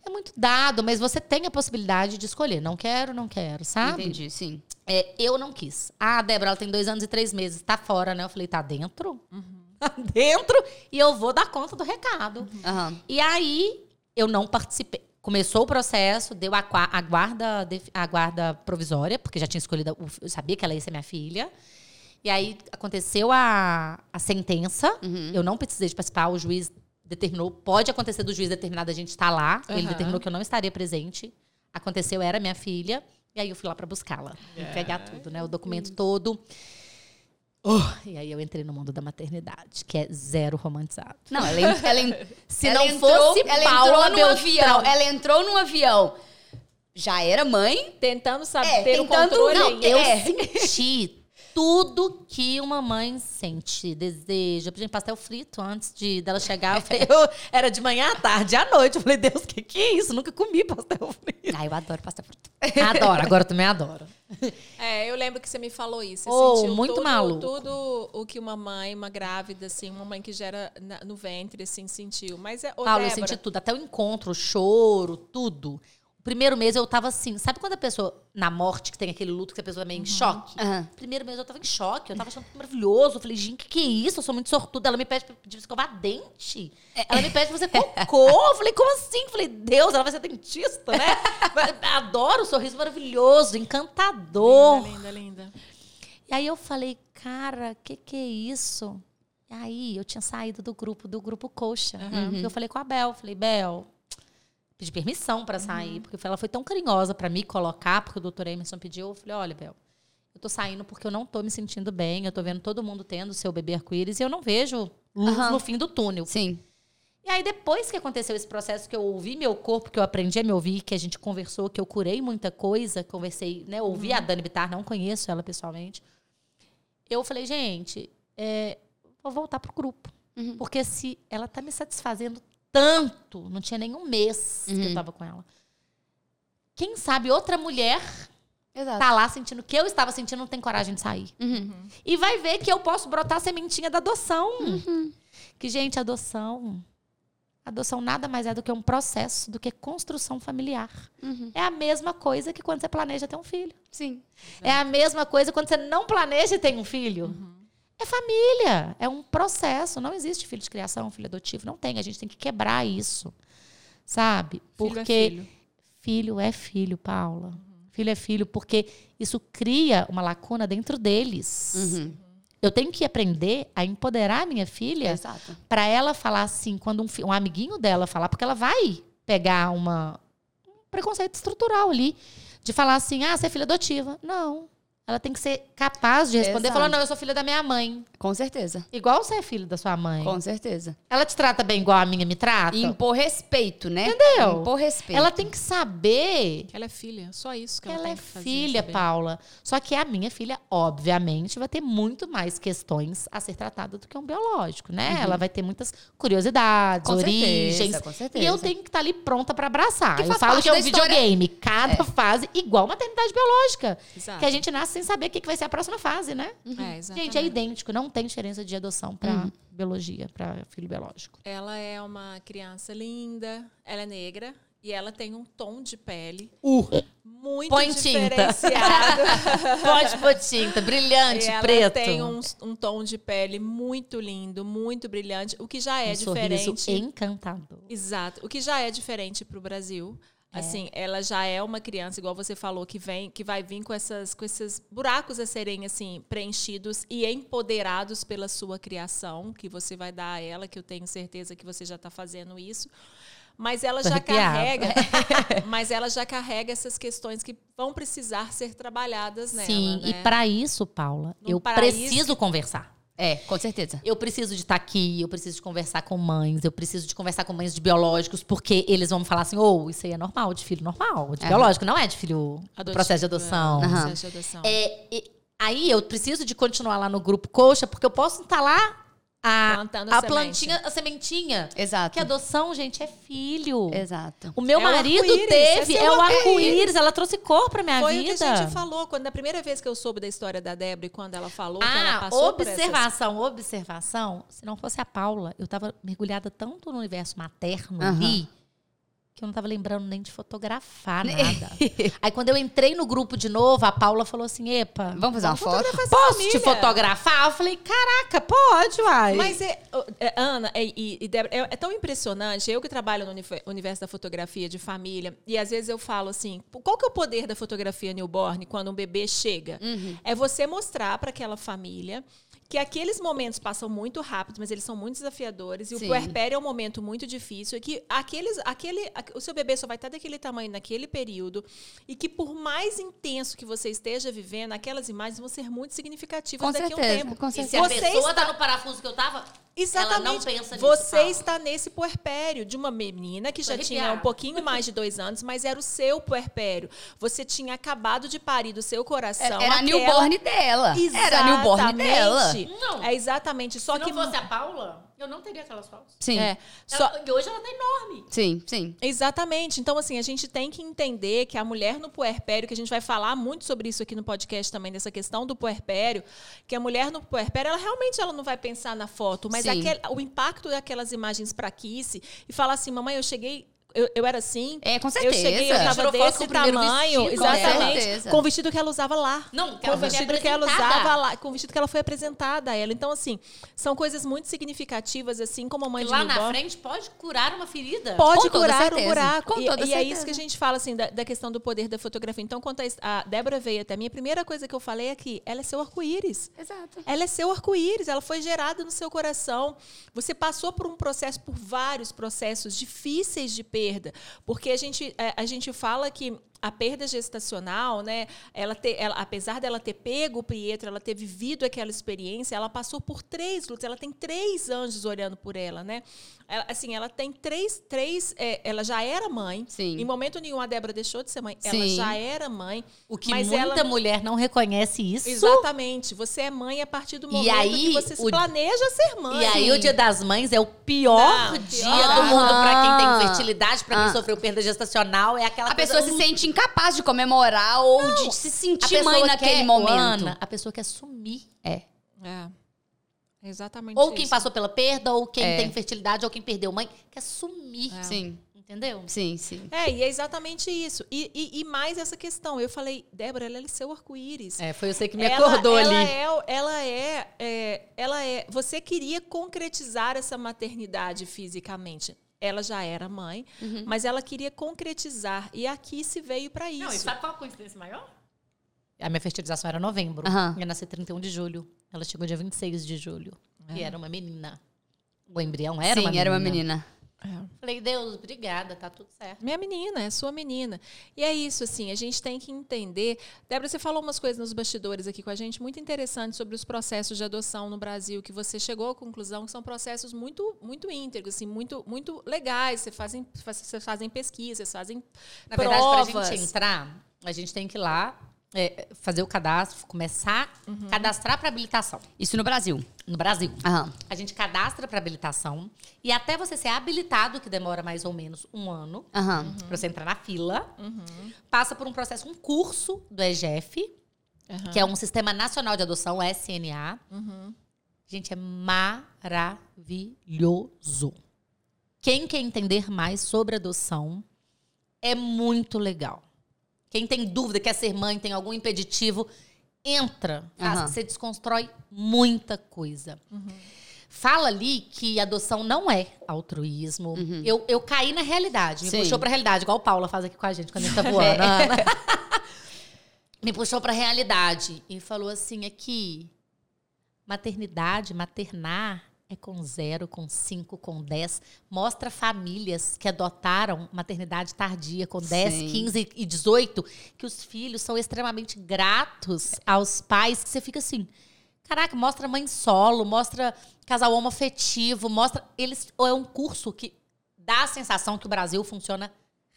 É muito dado, mas você tem a possibilidade de escolher. Não quero, não quero, sabe? Entendi, sim. É, eu não quis. Ah, a Débora, ela tem dois anos e três meses. Tá fora, né? Eu falei, tá dentro? *laughs* Tá dentro. E eu vou dar conta do recado. Aham. E aí, eu não participei. Começou o processo, deu a, a guarda, a guarda provisória, porque já tinha escolhido, eu sabia que ela ia ser minha filha. E aí aconteceu a, a sentença. Eu não precisei de participar, o juiz determinou. Pode acontecer do juiz determinar da gente estar lá. Ele Aham. determinou que eu não estaria presente. Aconteceu, era minha filha. E aí eu fui lá para buscá-la. E pegar tudo, né? O documento todo. Oh, e aí eu entrei no mundo da maternidade, que é zero romantizado. Não, ela, ela *laughs* se ela não entrou, fosse ela Paula entrou num Beltrão, avião, ela entrou num avião. Já era mãe? Tentando saber É, ter o tentando- controle. não, eu É. senti tudo que uma mãe sente, deseja. Por exemplo, pastel frito antes de dela chegar. Eu falei, *laughs* eu- era de manhã à tarde, à noite. Eu falei, Deus, o que, que é isso? Nunca comi pastel frito. Ah, eu adoro pastel frito. *laughs* Adoro, agora eu também adoro. É, eu lembro que você me falou isso. Você Oh, sentiu muito tudo, maluco. Tudo o que uma mãe, uma grávida, assim, uma mãe que gera na- no ventre, assim, sentiu. Mas é. ô, Paulo, eu Débora, senti tudo, até o encontro, o choro, tudo. Primeiro mês eu tava assim, sabe quando a pessoa, na morte, que tem aquele luto que a pessoa é meio em choque? Aham. Primeiro mês eu tava em choque, eu tava achando maravilhoso. Eu falei, gente, que que é isso? Eu sou muito sortuda. Ela me pede pra pedir pra escovar dente. Ela me pede pra fazer cocô. Eu falei, como assim? Eu falei, Deus, ela vai ser dentista, né? *laughs* Adoro o sorriso maravilhoso, encantador. Linda, linda, linda. E aí eu falei, cara, que que é isso? E aí eu tinha saído do grupo, do grupo Coxa. Eu falei com a Bel, falei, Bel, pedi permissão pra sair, porque ela foi tão carinhosa pra me colocar, porque o doutor Emerson pediu. Eu falei, olha, Bel, eu tô saindo porque eu não tô me sentindo bem, eu tô vendo todo mundo tendo seu bebê arco-íris e eu não vejo luz Aham. no fim do túnel. Sim. E aí, depois que aconteceu esse processo, que eu ouvi meu corpo, que eu aprendi a me ouvir, que a gente conversou, que eu curei muita coisa, conversei, né? Ouvi a Dani Bittar, não conheço ela pessoalmente. Eu falei, gente, é, vou voltar pro grupo. Porque se ela tá me satisfazendo tanto, não tinha nenhum mês que eu tava com ela. Quem sabe outra mulher Exato. tá lá sentindo o que eu estava sentindo, não tem coragem de sair. Uhum. E vai ver que eu posso brotar a sementinha da adoção. Que, gente, adoção. Adoção nada mais é do que um processo, do que construção familiar. Uhum. É a mesma coisa que quando você planeja ter um filho. Sim. É a mesma coisa quando você não planeja ter um filho. É família. É um processo. Não existe filho de criação, filho adotivo. Não tem. A gente tem que quebrar isso. Sabe? Filho é Porque filho. filho é filho, Paula. Filho é filho, porque isso cria uma lacuna dentro deles. Uhum. Eu tenho que aprender a empoderar a minha filha para ela falar assim, quando um, um amiguinho dela falar, porque ela vai pegar uma, um preconceito estrutural ali, de falar assim, ah, você é filha adotiva. Não. Ela tem que ser capaz de responder, Exato. falando, não, eu sou filha da minha mãe. Com certeza. Igual você é filho da sua mãe. Com certeza. Ela te trata bem igual a minha me trata? E impor respeito, né? Entendeu? Impor respeito. Ela tem que saber Ela é filha, só isso que que ela, ela tem é que fazer, filha, saber. Paula. Só que a minha filha, obviamente, vai ter muito mais questões a ser tratada do que um biológico, né? Ela vai ter muitas curiosidades, Com origens. certeza, com certeza. E eu tenho que estar ali pronta para abraçar. Que eu falo que é um videogame. Cada fase igual maternidade biológica. Exato. Que a gente nasce sem saber o que que vai ser a próxima fase, né? É, exatamente. Gente, é idêntico. Não tem diferença de adoção para biologia, para filho biológico. Ela é uma criança linda, ela é negra e ela tem um tom de pele Uh, muito Põe tinta. diferenciado. *laughs* pode pôr tinta, brilhante, E ela preto. tem um, um tom de pele muito lindo, muito brilhante, o que já é um diferente. encantador. Exato. O que já é diferente para o Brasil. Assim, ela já é uma criança, igual você falou, que vem, que vai vir com essas, com esses buracos a serem assim preenchidos e empoderados pela sua criação, que você vai dar a ela, que eu tenho certeza que você já está fazendo isso. Mas ela já carrega, *laughs* mas ela já carrega essas questões que vão precisar ser trabalhadas nela. Sim, e né? para isso, Paula, Num eu preciso conversar. É, com certeza. Eu preciso de estar aqui, eu preciso de conversar com mães, eu preciso de conversar com mães de biológicos, porque eles vão me falar assim, ou isso aí é normal, de filho normal, de Aham. biológico, não é de filho Adotivo, processo de adoção. é, Aham. processo de adoção. É, e- aí eu preciso de continuar lá no grupo coxa, porque eu posso instalar a, Plantando a semente. plantinha, a sementinha. Exato. Que adoção, gente, é filho. Exato. O meu É o marido arco-íris, teve, esse é é o o arco-íris. ela trouxe cor pra minha Foi vida. o que a gente falou quando a primeira vez que eu soube da história da Débora e quando ela falou que ela Ah, passou por essas observação, observação. Se não fosse a Paula, eu tava mergulhada tanto no universo materno ali que eu não tava lembrando nem de fotografar nada. *laughs* Aí quando eu entrei no grupo de novo, a Paula falou assim: "Epa, Vamos fazer uma foto? posso família." te fotografar?" Eu falei: "Caraca, pode, uai." Mas, é, é, Ana e, e- e Débora, é, é tão impressionante. Eu que trabalho no universo da fotografia de família, e às vezes eu falo assim: qual que é o poder da fotografia newborn quando um bebê chega? Uhum. É você mostrar para aquela família que aqueles momentos passam muito rápido, mas eles são muito desafiadores. E Sim. o puerpério é um momento muito difícil. E que aqueles, aquele, o seu bebê só vai estar daquele tamanho naquele período. E que por mais intenso que você esteja vivendo, aquelas imagens vão ser muito significativas com daqui certeza, a um tempo. Com certeza. E se a pessoa está no parafuso que eu estava, Exatamente. Ela não pensa nisso, Você está nesse puerpério de uma menina que já tinha um pouquinho mais de dois anos, mas era o seu puerpério. Você tinha acabado de parir do seu coração. Era, era a newborn dela. Exatamente. Era a newborn dela. Não. É exatamente. Só Se que não fosse a Paula, eu não teria aquelas fotos. Sim. É. Ela, só... hoje ela tá enorme. Sim, sim. Exatamente. Então, assim, a gente tem que entender que a mulher no puerpério, que a gente vai falar muito sobre isso aqui no podcast também, dessa questão do puerpério, que a mulher no puerpério, ela realmente ela não vai pensar na foto, mas aquele, o impacto daquelas imagens para Kiss e falar assim, mamãe, eu cheguei eu, eu era assim. É, com certeza. Eu cheguei, eu tava desse tamanho. Vestido, exatamente. Com o vestido que ela usava lá. Não, com o vestido que ela usava lá. Com o vestido que ela foi apresentada a ela. Então, assim, são coisas muito significativas, assim, como a mãe de Lá na frente pode curar uma ferida. Pode com curar um buraco. Com e, e é isso que a gente fala, assim, da, da, questão do poder da fotografia. Então, quando a, a Débora veio até mim, a primeira coisa que eu falei é que ela é seu arco-íris. Exato. Ela é seu arco-íris. Ela foi gerada no seu coração. Você passou por um processo, por vários processos difíceis de perda. Porque porque a gente, é, a gente fala que a perda gestacional, né? Ela, ter, ela apesar dela ter pego o Pietro, ela ter vivido aquela experiência, ela passou por três lutas. Ela tem três anjos olhando por ela, né? Ela, assim, ela tem três, três. É, ela já era mãe. Sim. Em momento nenhum a Débora deixou de ser mãe. Sim. Ela já era mãe. O que muita ela... mulher não reconhece isso. Exatamente. Você é mãe a partir do momento aí, que você se planeja ser mãe. E aí o Dia das Mães é o pior não, dia pior. do mundo para quem tem fertilidade, para quem ah. sofreu perda gestacional. É aquela a pessoa se sente incapaz de comemorar ou não, de se sentir mãe naquele quer, momento. Ana, a pessoa quer sumir. É. É. Exatamente. Ou quem passou pela perda, ou quem é. tem fertilidade, ou quem perdeu mãe, quer sumir. É. Sim. Entendeu? Sim, sim. É, e é exatamente isso. E, e, e mais essa questão. Eu falei, Débora, ela é seu arco-íris. É, foi você que me ela, acordou ela ali. É, ela é, é, ela é. Você queria concretizar essa maternidade fisicamente ela já era mãe, uhum. mas ela queria concretizar. E aqui se veio para isso. Não, e sabe qual a coincidência maior? A minha fertilização era novembro. Uhum. Eu nasci 31 de julho. Ela chegou dia 26 de julho. É. E era uma menina. O embrião era Sim, uma menina. Sim, era uma menina. É. Falei, Deus, obrigada, tá tudo certo. Minha menina, é sua menina. E é isso, assim, a gente tem que entender. Débora, você falou umas coisas nos bastidores aqui com a gente muito interessantes sobre os processos de adoção no Brasil, que você chegou à conclusão que são processos muito, muito íntegros, assim, muito, muito legais. Você fazem, vocês fazem pesquisas, vocês fazem. Na provas. verdade, para a gente entrar, a gente tem que ir lá é, fazer o cadastro, começar uhum. cadastrar para habilitação. Isso no Brasil. No Brasil. Uhum. A gente cadastra para habilitação e até você ser habilitado, que demora mais ou menos um ano, uhum. para você entrar na fila, passa por um processo, um curso do EGF, que é um Sistema Nacional de Adoção, SNA. Gente, é maravilhoso. Quem quer entender mais sobre adoção é muito legal. Quem tem dúvida, quer ser mãe, tem algum impeditivo, entra. Uhum. Você desconstrói muita coisa. Uhum. Fala ali que adoção não é altruísmo. Uhum. Eu, eu caí na realidade. Me Sim. puxou pra realidade, igual o Paula faz aqui com a gente quando a gente tá *laughs* voando. É. *laughs* me puxou pra realidade e falou assim: aqui, maternidade, maternar é com zero, com cinco, com dez. Mostra famílias que adotaram maternidade tardia com 10, Sim. 15 e 18, que os filhos são extremamente gratos aos pais, que você fica assim. Caraca, mostra mãe solo, mostra casal homoafetivo, mostra. Eles. É um curso que dá a sensação que o Brasil funciona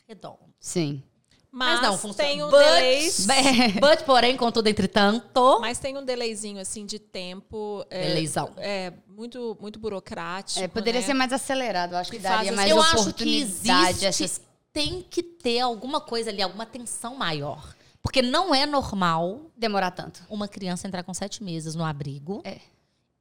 redondo. Sim. Mas, mas não funciona. Tem um but, delay. *laughs* But, porém, contudo, entretanto. Mas tem um delayzinho, assim, de tempo. É, Delayzão. É, muito, muito burocrático. É, poderia né? ser mais acelerado. Acho que, que daria mais eu oportunidade. Acho que existe, tem que ter alguma coisa ali, alguma tensão maior. Porque não é normal. Demorar tanto. Uma criança entrar com sete meses no abrigo. É.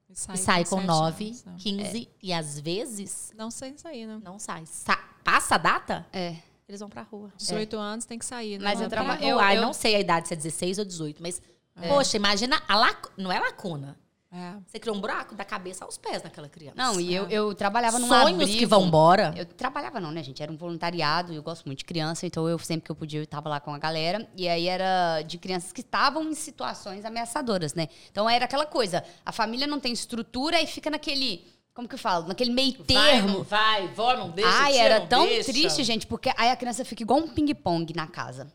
E sai, e sai com, com nove, anos, quinze é. e às vezes. Não sai sair, né? Não sai. Sa passa a data? É eles vão pra rua. 18 é. anos tem que sair, né? Mas eu trabalho. Eu, eu, não sei a idade se é 16 ou 18, mas, é. poxa, imagina a lac... não é lacuna. É. Você criou um buraco da cabeça aos pés naquela criança. Não, e eu, eu trabalhava num Sonhos abrigo. que vão embora. Eu trabalhava não, né, gente? Era um voluntariado, eu gosto muito de criança, então eu sempre que eu podia eu estava lá com a galera. E aí era de crianças que estavam em situações ameaçadoras, né? Então era aquela coisa, a família não tem estrutura e fica naquele como que eu falo? Naquele meio termo. Vai, não vai, vó não deixa, Ai, tia era tão deixa. triste, gente, porque aí a criança fica igual um ping-pong na casa.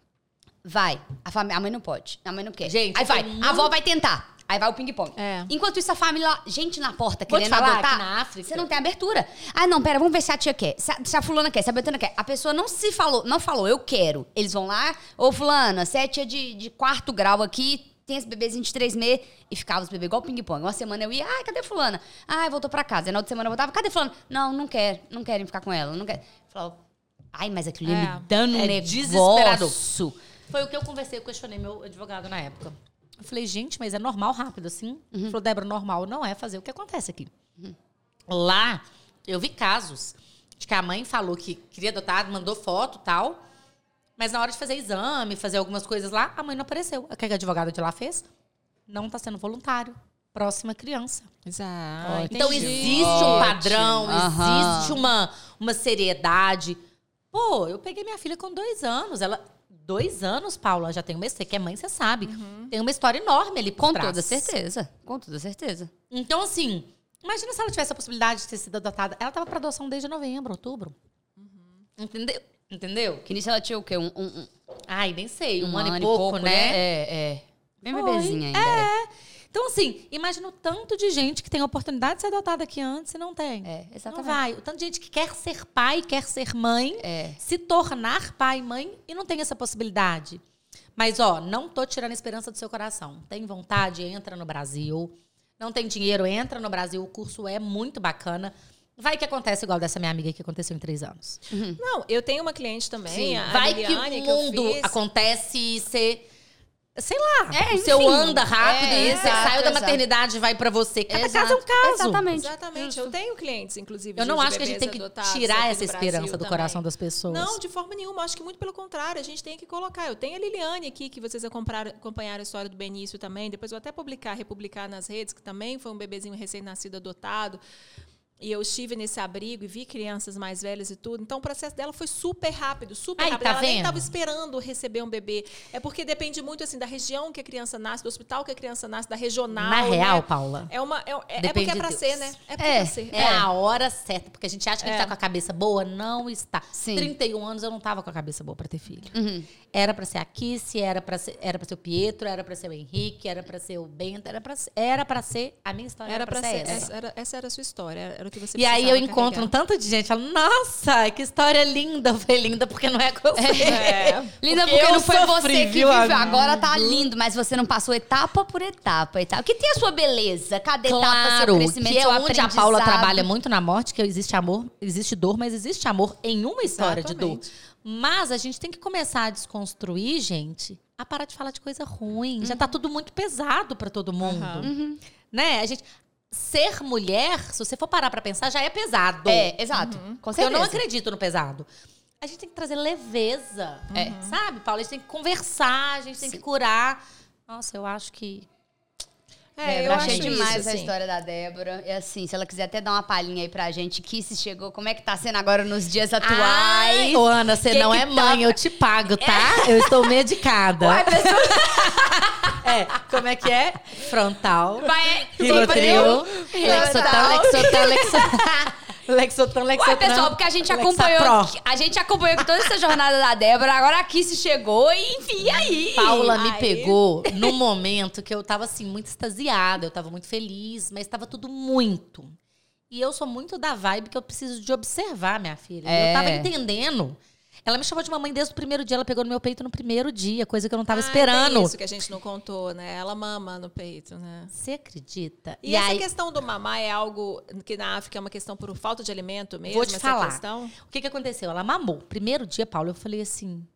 Vai, a, fami- a mãe não pode, a mãe não quer. Gente, aí vai, tem a muito- avó vai tentar. Aí vai o ping-pong. É. Enquanto isso, a família, lá, gente na porta querendo falar adotar. que na África- Você não tem abertura. Ah, não, pera, vamos ver se a tia quer. Se a, se a fulana quer, se a Betana quer. A pessoa não se falou, não falou, eu quero. Eles vão lá, ô fulana, você é tia de, de quarto grau aqui, tem esse bebezinho de três meses. E ficava os bebês igual ping-pong. Uma semana eu ia, ai, cadê fulana? Ai, voltou pra casa. Aí na outra semana eu voltava, cadê fulana? Não, não quer, não querem ficar com ela, não quer. Falava, ai, mas aquilo ia É. me dando um É negócio. desesperador. Foi o que eu conversei, eu questionei meu advogado na época. Eu falei, gente, mas é normal rápido assim? Ele falou, Débora, normal não é fazer o que acontece aqui. Lá, eu vi casos de que a mãe falou que queria adotar, mandou foto e tal. Mas na hora de fazer exame, fazer algumas coisas lá, a mãe não apareceu. O que a advogada de lá fez? Não está sendo voluntário. Próxima criança. Exato. Então entendi. existe um padrão, Aham. existe uma, uma seriedade. Pô, eu peguei minha filha com dois anos. Ela. Dois anos, Paula, já tem uma. Você que é mãe, você sabe. Tem uma história enorme ali por Com trás. toda certeza. Com toda certeza. Então, assim, imagina se ela tivesse a possibilidade de ter sido adotada. Ela tava para adoção desde novembro, outubro. Entendeu? Entendeu? Que nisso ela tinha o quê? Um, um, um- Ai, nem sei, um, um ano, e pouco, né? É, é. Bem Foi. bebezinha ainda. É. Então, assim, imagina o tanto de gente que tem a oportunidade de ser adotada aqui antes e não tem. É, Não exatamente. vai. O tanto de gente que quer ser pai, quer ser mãe, É. se tornar pai e mãe e não tem essa possibilidade. Mas, ó, não tô tirando a esperança do seu coração. Tem vontade, entra no Brasil. Não tem dinheiro, entra no Brasil. O curso é muito bacana. Vai que acontece igual dessa minha amiga que aconteceu em três anos. Não, eu tenho uma cliente também, a Vai Liliane, que o eu mundo fiz. acontece e você. Sei lá. É, o seu anda rápido É, e você exato, saiu da maternidade e vai pra você. Cada Exato, caso é um caso. exatamente. Exatamente. Eu tenho clientes, inclusive. Eu não de acho que a gente tem que tirar essa do esperança do também. coração das pessoas. Não, de forma nenhuma. Acho que muito pelo contrário. A gente tem que colocar. Eu tenho a Liliane aqui, que vocês acompanharam, acompanharam a história do Benício também. Depois eu vou até publicar, republicar nas redes, que também foi um bebezinho recém-nascido adotado. E eu estive nesse abrigo e vi crianças mais velhas e tudo. Então o processo dela foi super rápido, super Aí, rápido. tá ela nem vendo? estava esperando receber um bebê. É porque depende muito assim da região que a criança nasce, do hospital que a criança nasce, da regional. Na real, né? Paula. É, uma, é, é- é porque é de Deus. ser, né? É porque É, é pra ser. É a hora certa, porque a gente acha que a gente É. tá com a cabeça boa, não está. Sim. 31 anos eu não tava com a cabeça boa pra ter filho. Uhum. Era pra ser a Kissy, era pra ser, era pra ser o Pietro, era pra ser o Henrique, era pra ser o Bento, era pra ser, era pra ser a minha história Era pra ser. essa. Essa era, essa era a sua história. Era o que você E aí eu encontro um tanto de gente falando, nossa, que história linda. Eu falei, linda porque não é com você. É. *laughs* Linda, Porque porque, não foi sofri, você que viu, viveu. Agora tá lindo, mas você não passou etapa por etapa e tal. Que tem a sua beleza, cada etapa, seu Claro, crescimento, que é onde a Paula trabalha muito na morte, que existe amor, existe dor, mas existe amor em uma história de dor. Mas a gente tem que começar a desconstruir, gente, a parar de falar de coisa ruim. Já tá Uhum. tudo muito pesado pra todo mundo. Aham. Né? A gente ser mulher, se você for parar pra pensar, já é pesado. É, exato. Porque eu não acredito no pesado. A gente tem que trazer leveza. É. Sabe, Paula? A gente tem que conversar, a gente tem que curar. Nossa, eu acho que. É, eu eu achei demais isso, a assim. história da Débora. E assim, se ela quiser até dar uma palhinha aí pra gente, que se chegou, como é que tá sendo agora nos dias atuais? Ai, Ô, Ana, você Que não que é mãe, tá- eu te pago, tá? Eu estou medicada. Uai, pessoal, *laughs* É, como é que é? Frontal. vai. Rivotril. Lexotan, Lexotan, Lexotan. Lexotan, Ué, pessoal, porque a gente Lexapro. acompanhou. A gente acompanhou toda essa jornada da Débora, agora aqui se chegou e enfim, e aí? Paula me Aí- pegou num momento que eu tava assim, muito extasiada, eu tava muito feliz, mas tava tudo muito. E eu sou muito da vibe que eu preciso de observar minha filha. E É. Eu tava entendendo. Ela me chamou de mamãe desde o primeiro dia, ela pegou no meu peito no primeiro dia, coisa que eu não tava Ah, esperando. tem isso que a gente não contou, né? Ela mama no peito, né? Você acredita? E, essa questão do mamar é algo que na África é uma questão por falta de alimento mesmo? Vou te falar. Questão? O que, que aconteceu? Ela mamou. Primeiro dia, Paulo, eu falei assim: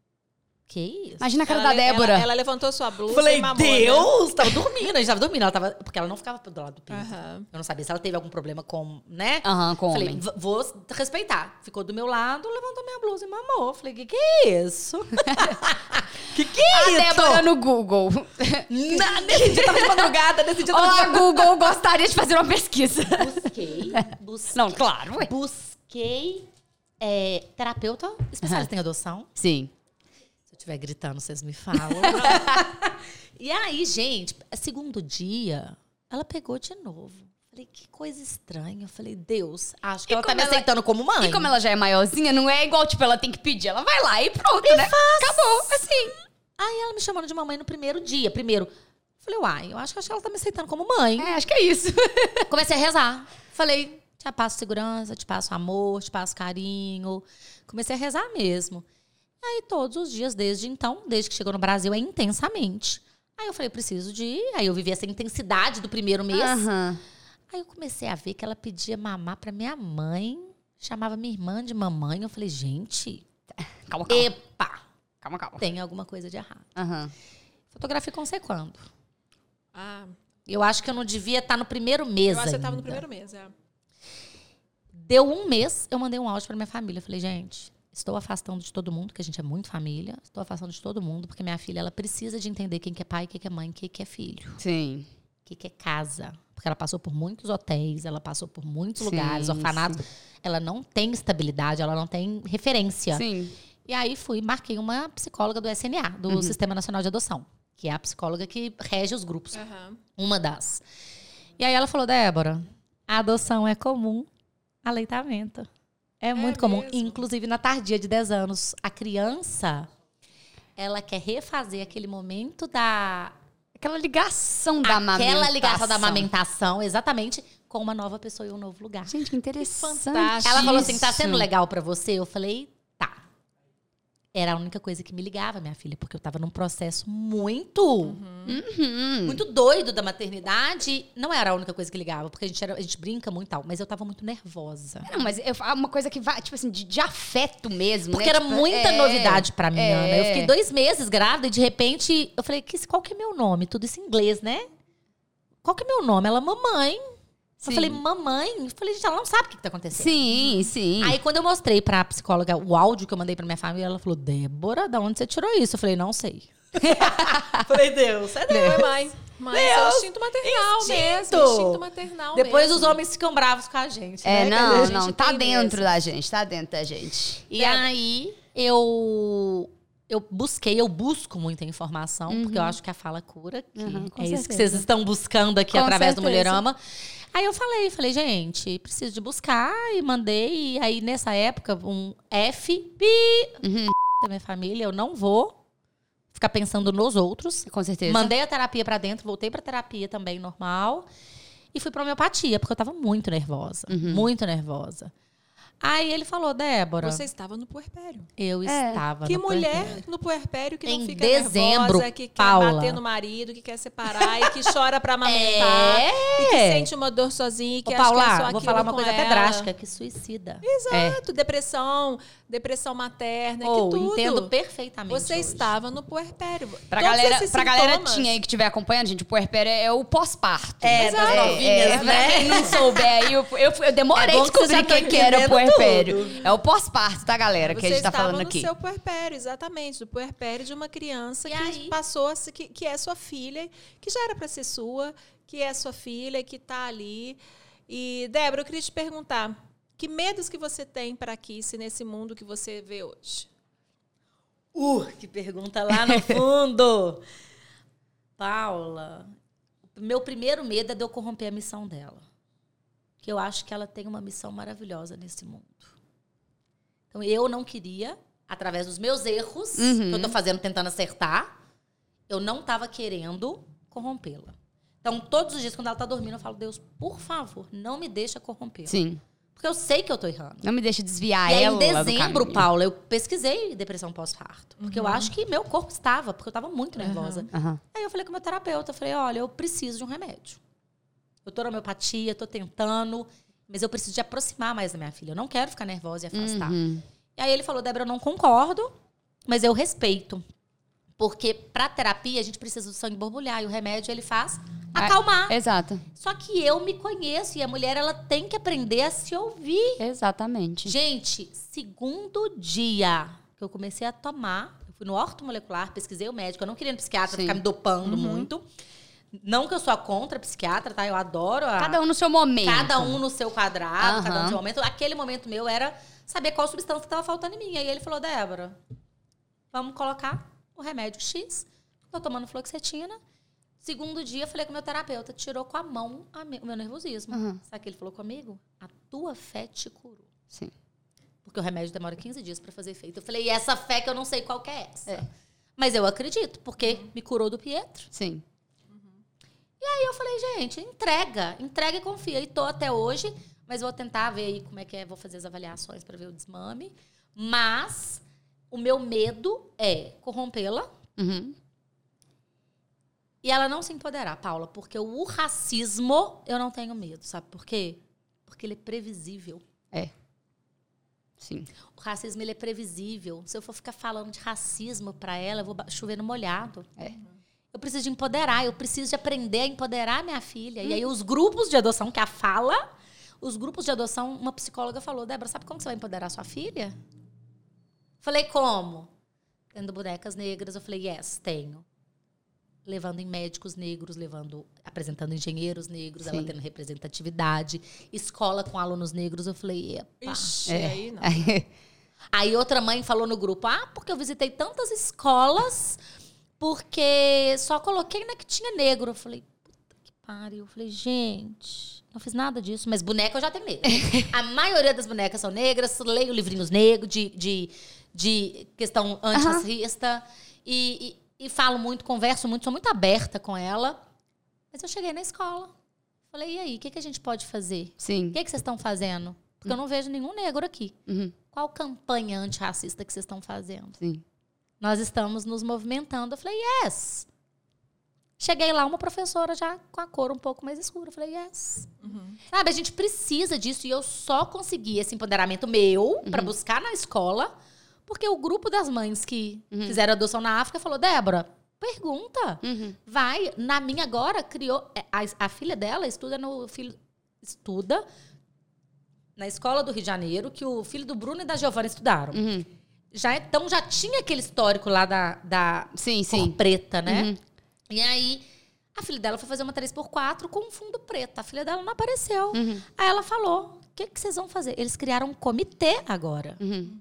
Que isso? Imagina a cara ela, da Débora. Ela, ela, levantou sua blusa Falei, e mamou, né? Deus! Tava dormindo, a gente tava dormindo. Ela tava, porque ela não ficava do lado do peito. Aham. Eu não sabia se ela teve algum problema com, né? Aham, com Falei, homem. "V- vou respeitar. Ficou do meu lado, levantou minha blusa e mamou. Falei, que que é isso? *laughs* que que é A isso? Débora no Google. Na- nesse dia tava de madrugada, nesse dia tava Olá, de Google, gostaria de fazer uma pesquisa. Busquei, busquei. Não, claro, ué. Busquei é, terapeuta especialista em adoção. Sim. Estiver gritando, vocês me *laughs* falam. e aí, gente, segundo dia, ela pegou de novo. Falei, que coisa estranha. Eu falei, Deus, acho que E ela tá me ela- aceitando como mãe. E como ela já é maiorzinha, não é igual, tipo, ela tem que pedir. Ela vai lá e pronto, né? Acabou, assim. Aí ela me chamando de mamãe no primeiro dia. Primeiro, falei, uai, eu acho, acho que ela tá me aceitando como mãe. É, acho que é isso. *laughs* Comecei a rezar. Falei, te passo segurança, te passo amor, te passo carinho. Comecei a rezar mesmo. Aí todos os dias, desde então, desde que chegou no Brasil, é intensamente. Aí eu falei, preciso de. Aí eu vivi essa intensidade do primeiro mês. Aham. Aí eu comecei a ver que ela pedia mamar pra minha mãe, chamava minha irmã de mamãe. Eu falei, gente, *laughs* Calma, calma. epa, Calma, calma. tem alguma coisa de errado. Aham. Fotografia com você quando? Ah, Eu acho que eu não devia estar no primeiro mês eu acho que você ainda. tava no primeiro mês, é. Deu um mês, eu mandei um áudio pra minha família. Eu falei, gente, estou afastando de todo mundo, que a gente é muito família. Estou afastando de todo mundo, porque minha filha ela precisa de entender quem que é pai, quem que é mãe, quem que é filho, Sim. quem que é casa. Porque ela passou por muitos hotéis, ela passou por muitos Sim, lugares, orfanatos. Ela não tem estabilidade, ela não tem referência. Sim. E aí fui marquei uma psicóloga do SNA, do Sistema Nacional de Adoção, que é a psicóloga que rege os grupos. Aham. Uma das. E aí ela falou, Débora, a adoção é comum, aleitamento. É muito comum. mesmo? Inclusive, na tardia de 10 anos, a criança, ela quer refazer aquele momento da... Aquela ligação da amamentação. Aquela ligação da amamentação, exatamente, com uma nova pessoa e um novo lugar. Gente, que interessante. fantástico. Ela falou assim, tá sendo legal pra você? Eu falei. Era a única coisa que me ligava, minha filha, porque eu tava num processo muito, Uhum. muito doido da maternidade. Não era a única coisa que ligava, porque a gente, era, a gente brinca muito e tal, mas eu tava muito nervosa. Não, mas eu, uma coisa que vai, tipo assim, de, de afeto mesmo, Porque né? era Tipo, muita é, novidade pra mim, é. Ana. Eu fiquei dois meses grávida e de repente eu falei, "Que- qual que é meu nome? Tudo isso em inglês, né? Qual que é meu nome? Ela, mamãe. Sim. Eu falei, mamãe? Eu falei, gente, ela não sabe o que, que tá acontecendo. Sim, sim. Aí, quando eu mostrei pra psicóloga o áudio que eu mandei pra minha família, ela falou: Débora, da onde você tirou isso? Eu falei: Não sei. *laughs* falei, Deus, é Deus. Foi mãe. Mãe, é Deus, instinto maternal instinto. mesmo. Instinto maternal Depois mesmo. os homens ficam bravos com a gente. é, né? A não, não, tá dentro mesmo. da gente, tá dentro da gente. E aí, eu. Eu busquei, eu busco muita informação, porque eu acho que a fala cura. Que Uhum, é isso que certeza. vocês estão buscando aqui Com através do certeza. Mulherama. Aí eu falei, falei, gente, preciso de buscar e mandei. E aí, nessa época, um F Uhum. da minha família, eu não vou ficar pensando nos outros. Com certeza. Mandei a terapia pra dentro, voltei pra terapia também normal. E fui pra homeopatia, porque eu tava muito nervosa. Uhum. Muito nervosa. Aí ele falou, Débora, Você estava no puerpério. eu É. estava Que no mulher puerpério. no puerpério que não Em fica dezembro, nervosa, que quer Paula. bater no marido, que quer separar e que chora pra amamentar. É. E que sente uma dor sozinha e que Ô, acha que é só Paula, vou aquilo falar uma coisa até ela. drástica, que suicida. Exato, depressão, depressão materna, Ou, que tudo. entendo perfeitamente Você hoje. estava no puerpério. Pra Todos galera, pra galera sintomas. tinha aí que estiver acompanhando, gente, o puerpério é o pós-parto. É, Mas das é, novinhas, é, né? Pra quem não souber aí, eu, eu, eu demorei É a que você descobrir tá o que, que era o puerpério. tudo. É o pós-parto, tá, galera? que Você a gente tá estava falando no aqui. seu puerpério, exatamente, do puerpério de uma criança E que aí? passou, a que, que é sua filha, que já era para ser sua, que é sua filha, que está ali. E, Débora, eu queria te perguntar, que medos que você tem para aqui, se nesse mundo que você vê hoje? Uh, que pergunta lá no *laughs* fundo. Paula, meu primeiro medo é de eu corromper a missão dela. Que eu acho que ela tem uma missão maravilhosa nesse mundo. Então eu não queria, através dos meus erros, Uhum. que eu tô fazendo tentando acertar, eu não estava querendo corrompê-la. Então, todos os dias, quando ela tá dormindo, eu falo, Deus, por favor, não me deixa corrompê-la. Sim. Porque eu sei que eu tô errando. Não me deixa desviar E aí, ela em dezembro. Paula, eu pesquisei depressão pós-parto. Porque eu acho que meu corpo estava, porque eu estava muito nervosa. Aham. Aí eu falei com o meu terapeuta, eu falei, olha, eu preciso de um remédio. Eu tô na homeopatia, tô tentando, mas eu preciso de aproximar mais da minha filha. Eu não quero ficar nervosa e afastar. Uhum. E aí ele falou, Débora, eu não concordo. Mas eu respeito. Porque para terapia a gente precisa do sangue borbulhar e o remédio ele faz acalmar. É, exato. Só que eu me conheço e a mulher ela tem que aprender a se ouvir. Exatamente. Gente, segundo dia que eu comecei a tomar, eu fui no ortomolecular, pesquisei o médico, eu não queria no psiquiatra Sim. ficar me dopando uhum. muito. Não que eu sou contra psiquiatra, tá? Eu adoro a... Cada um no seu momento. Cada um no seu quadrado, uhum. cada um no seu momento. Aquele momento meu era saber qual substância que estava faltando em mim. Aí ele falou, Débora, vamos colocar o remédio X. Tô tomando fluoxetina. Segundo dia, falei com o meu terapeuta, tirou com a mão a me, o meu nervosismo. Uhum. Sabe o que ele falou comigo? A tua fé te curou. Sim. Porque o remédio demora 15 dias para fazer efeito. Eu falei, e essa fé que eu não sei qual que é essa? É. Mas eu acredito, porque me curou do Pietro. Sim. E aí eu falei, gente, entrega, entrega e confia. E tô até hoje, mas vou tentar ver aí como é que é, vou fazer as avaliações para ver o desmame. Mas o meu medo é corrompê-la. Uhum. E ela não se empoderar, Paula, porque o racismo eu não tenho medo, sabe por quê? Porque ele é previsível. É. Sim. O racismo ele é previsível. Se eu for ficar falando de racismo para ela, eu vou chover no molhado. É. Eu preciso de empoderar, eu preciso de aprender a empoderar minha filha. Hum. E aí os grupos de adoção, que é a fala, os grupos de adoção, uma psicóloga falou, Débora, sabe como você vai empoderar sua filha? Falei, como? Tendo bonecas negras. Eu falei, yes, tenho. Levando em médicos negros, levando, apresentando engenheiros negros, Sim. ela tendo representatividade, escola com alunos negros. Eu falei, epa. Ixi, é. aí não. *laughs* Aí outra mãe falou no grupo, ah, porque eu visitei tantas escolas porque só coloquei na que tinha negro. Eu falei, puta que pariu. Eu falei, gente, não fiz nada disso. Mas boneca eu já tenho medo. a maioria das bonecas são negras. Leio livrinhos negros de, de, de questão antirracista. Uhum. E, e, e falo muito, converso muito, sou muito aberta com ela. Mas eu cheguei na escola. Falei, e aí, o que, que a gente pode fazer? Sim. O que, que vocês estão fazendo? Porque uhum. eu não vejo nenhum negro aqui. Uhum. Qual campanha antirracista que vocês estão fazendo? Sim. Nós estamos nos movimentando. Eu falei, yes. Cheguei lá, uma professora já com a cor um pouco mais escura. Eu falei, yes. Uhum. Sabe, a gente precisa disso. E eu só consegui esse empoderamento meu uhum. para buscar na escola, porque o grupo das mães que uhum. fizeram adoção na África falou, Débora, pergunta. Uhum. Vai. Na minha agora, criou. É, a, a filha dela estuda no. Filho, estuda na escola do Rio de Janeiro, que o filho do Bruno e da Giovana estudaram. Uhum já então já tinha aquele histórico lá da, da sim, sim. preta, né? Uhum. E aí a filha dela foi fazer uma 3x4 com um fundo preto. A filha dela não apareceu. Uhum. Aí ela falou: o que, que vocês vão fazer? Eles criaram um comitê agora. Uhum.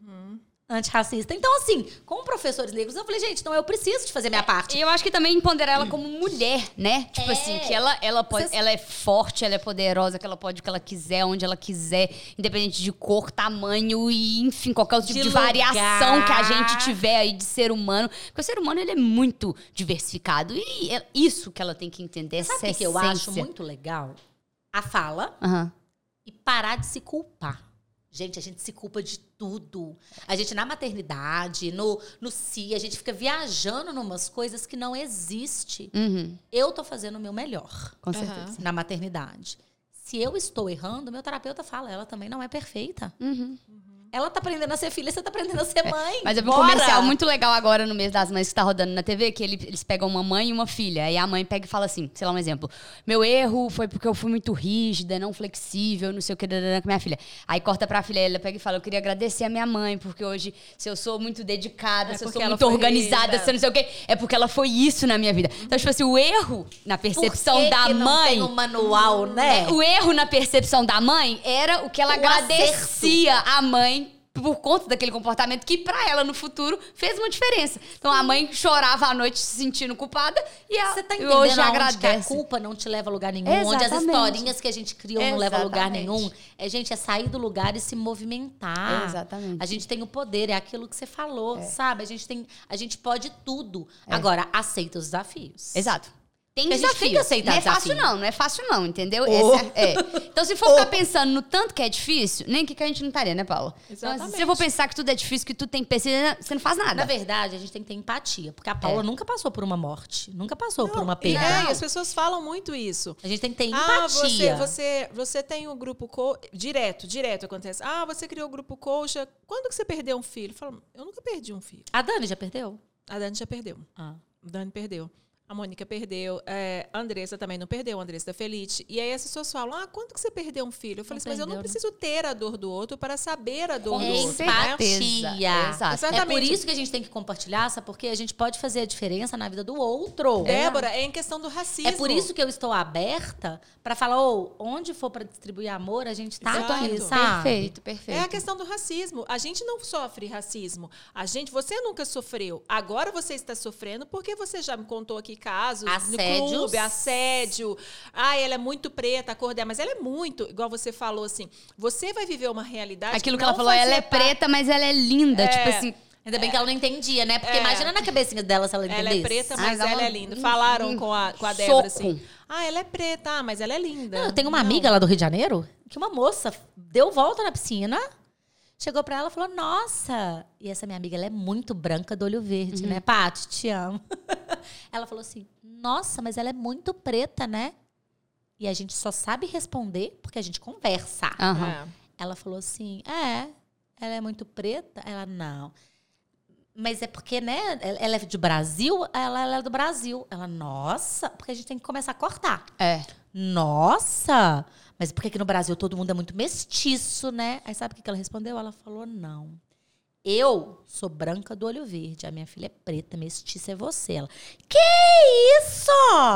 Antirracista. Então, assim, com professores negros, eu falei, gente, então eu preciso de fazer minha parte. E eu acho que também empoderar ela como mulher, né? Tipo é. assim, que ela, ela, pode, Vocês... ela é forte, ela é poderosa, que ela pode o que ela quiser, onde ela quiser, independente de cor, tamanho e, enfim, qualquer tipo de, de variação que a gente tiver aí de ser humano. Porque o ser humano, ele é muito diversificado. E é isso que ela tem que entender. Sabe o que eu acho muito legal? A fala uhum. e parar de se culpar. Gente, a gente se culpa de tudo. A gente, na maternidade, no, no si, a gente fica viajando numas coisas que não existem. Uhum. Eu tô fazendo o meu melhor. Com certeza. Na maternidade. Se eu estou errando, meu terapeuta fala, ela também não é perfeita. Uhum. Ela tá aprendendo a ser filha, você tá aprendendo a ser mãe. É, mas eu vi um comercial muito legal agora no mês das mães que tá rodando na TV, que eles pegam uma mãe e uma filha. Aí a mãe pega e fala assim, sei lá um exemplo. Meu erro foi porque eu fui muito rígida, não flexível, não sei o que, com minha filha. Aí corta pra filha, ela pega e fala, eu queria agradecer a minha mãe, porque hoje, se eu sou muito dedicada, é se eu sou muito organizada, se eu não sei o que, é porque ela foi isso na minha vida. Então, tipo assim, o erro na percepção da mãe... Não tem um manual, né? É, o erro na percepção da mãe era o que ela o agradecia acerto. a mãe por conta daquele comportamento que para ela no futuro fez uma diferença. Então a mãe chorava à noite se sentindo culpada e a, Você tá entendendo hoje agradece. a culpa não te leva a lugar nenhum, Exatamente. onde as historinhas que a gente criou Exatamente. não levam a lugar nenhum. É gente é sair do lugar e se movimentar. Exatamente. A gente tem o poder, é aquilo que você falou, é. sabe? A gente tem, a gente pode tudo. É. Agora aceita os desafios. Exato. Tem Que a gente desafio. tem que aceitar não é desafio. fácil, não, não é fácil, não, entendeu? Oh. É- é. Então, se for ficar pensando no tanto que é difícil, nem que, que a gente não estaria, né, Paula? Então, Exatamente. se eu for pensar que tudo é difícil, que tudo tem pesquisa, você não faz nada. Na verdade, a gente tem que ter empatia. Porque a Paula É. nunca passou por uma morte. Nunca passou por Não, uma e- perda. É, e as pessoas falam muito isso. A gente tem que ter Ah, você, empatia. você, você tem o grupo co direto, direto acontece. Ah, você criou o grupo coxa. Quando que você perdeu um filho? Fala, eu nunca perdi um filho. A Dani já perdeu? A Dani já perdeu. Ah. A Dani perdeu. A Mônica perdeu. É, a Andressa também não perdeu. A Andressa da Felite. E aí as pessoas falam, ah, quando que você perdeu um filho? Eu falei assim, mas eu não né? preciso ter a dor do outro para saber a dor Com do outro. né? Empatia. Exato. É Exatamente. por isso que a gente tem que compartilhar, sabe? Porque a gente pode fazer a diferença na vida do outro. Débora, é em questão do racismo. É por isso que eu estou aberta pra falar, ô, onde for pra distribuir amor, a gente tá Exato. aqui, sabe? Perfeito, perfeito. É a questão do racismo. A gente não sofre racismo. A gente, você nunca sofreu. Agora você está sofrendo porque você já me contou aqui casos Assédios. no clube, assédio. Ah, ela é muito preta, a cor dela, mas ela é muito, igual você falou assim. Você vai viver uma realidade Aquilo que ela falou, ela é preta, mas ela é linda. É. Tipo assim, Ainda bem que ela não entendia, né? Porque É. imagina na cabecinha dela se ela entendesse. Ela é preta, mas dá ela uma- é linda. Falaram com a, com a Débora soco. assim. Ah, ela é preta, ah, mas ela é linda. Não, eu tenho uma Não. amiga lá do Rio de Janeiro que uma moça deu volta na piscina, chegou pra ela e falou: Nossa! E essa minha amiga, ela é muito branca do olho verde, né? Paty, te amo. *laughs* ela falou assim: Nossa, mas ela é muito preta, né? E a gente só sabe responder porque a gente conversa. É. Ela falou assim: É, ela é muito preta? Ela, não. Mas é porque, né? Ela é de Brasil? Ela, ela é do Brasil. Ela, nossa, porque a gente tem que começar a cortar. É. Nossa! Mas porque aqui no Brasil todo mundo é muito mestiço, né? Aí sabe o que que ela respondeu? Ela falou: não. Eu sou branca do olho verde. A minha filha é preta, mestiça é você. Ela, que isso?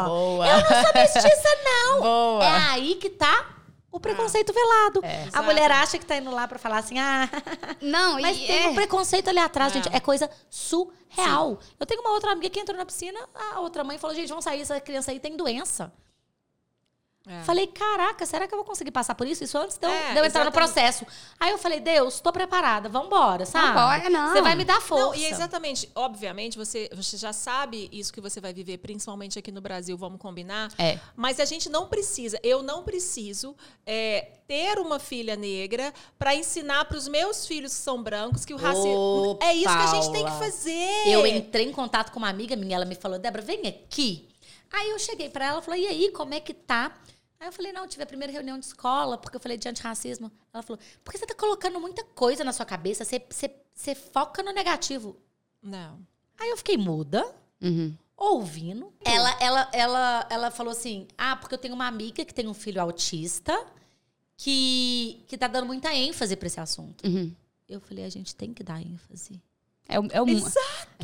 Boa. Eu não sou mestiça, não. *laughs* Boa. É aí que tá o preconceito velado. a Exato. mulher acha que tá indo lá pra falar assim, ah, *laughs* Não, mas e tem é. um preconceito ali atrás, É. gente. É coisa surreal. Eu tenho uma outra amiga que entrou na piscina, a outra mãe falou, gente, vamos sair, essa criança aí tem doença. É. Falei, caraca, será que eu vou conseguir passar por isso? Isso antes de eu, É, de eu entrar no exatamente. processo. Aí eu falei, Deus, tô preparada, vambora, sabe? Vambora, não. Você vai me dar força. Não, e exatamente, obviamente, você, você já sabe isso que você vai viver, principalmente aqui no Brasil, vamos combinar. É. Mas a gente não precisa, eu não preciso é, ter uma filha negra para ensinar para os meus filhos que são brancos que o racismo. É isso que a gente tem que Paula. fazer. Eu entrei em contato com uma amiga minha, ela me falou, Débora, vem aqui. Aí eu cheguei pra ela, falei, e aí, como é que tá? Aí eu falei, não, tive a primeira reunião de escola, porque eu falei de antirracismo. Ela falou, porque você tá colocando muita coisa na sua cabeça, você, você, você foca no negativo. Não. Aí eu fiquei muda, Uhum. ouvindo. Ela, ela, ela, ela falou assim: ah, porque eu tenho uma amiga que tem um filho autista que, que tá dando muita ênfase pra esse assunto. Uhum. Eu falei, a gente tem que dar ênfase. É, o- é o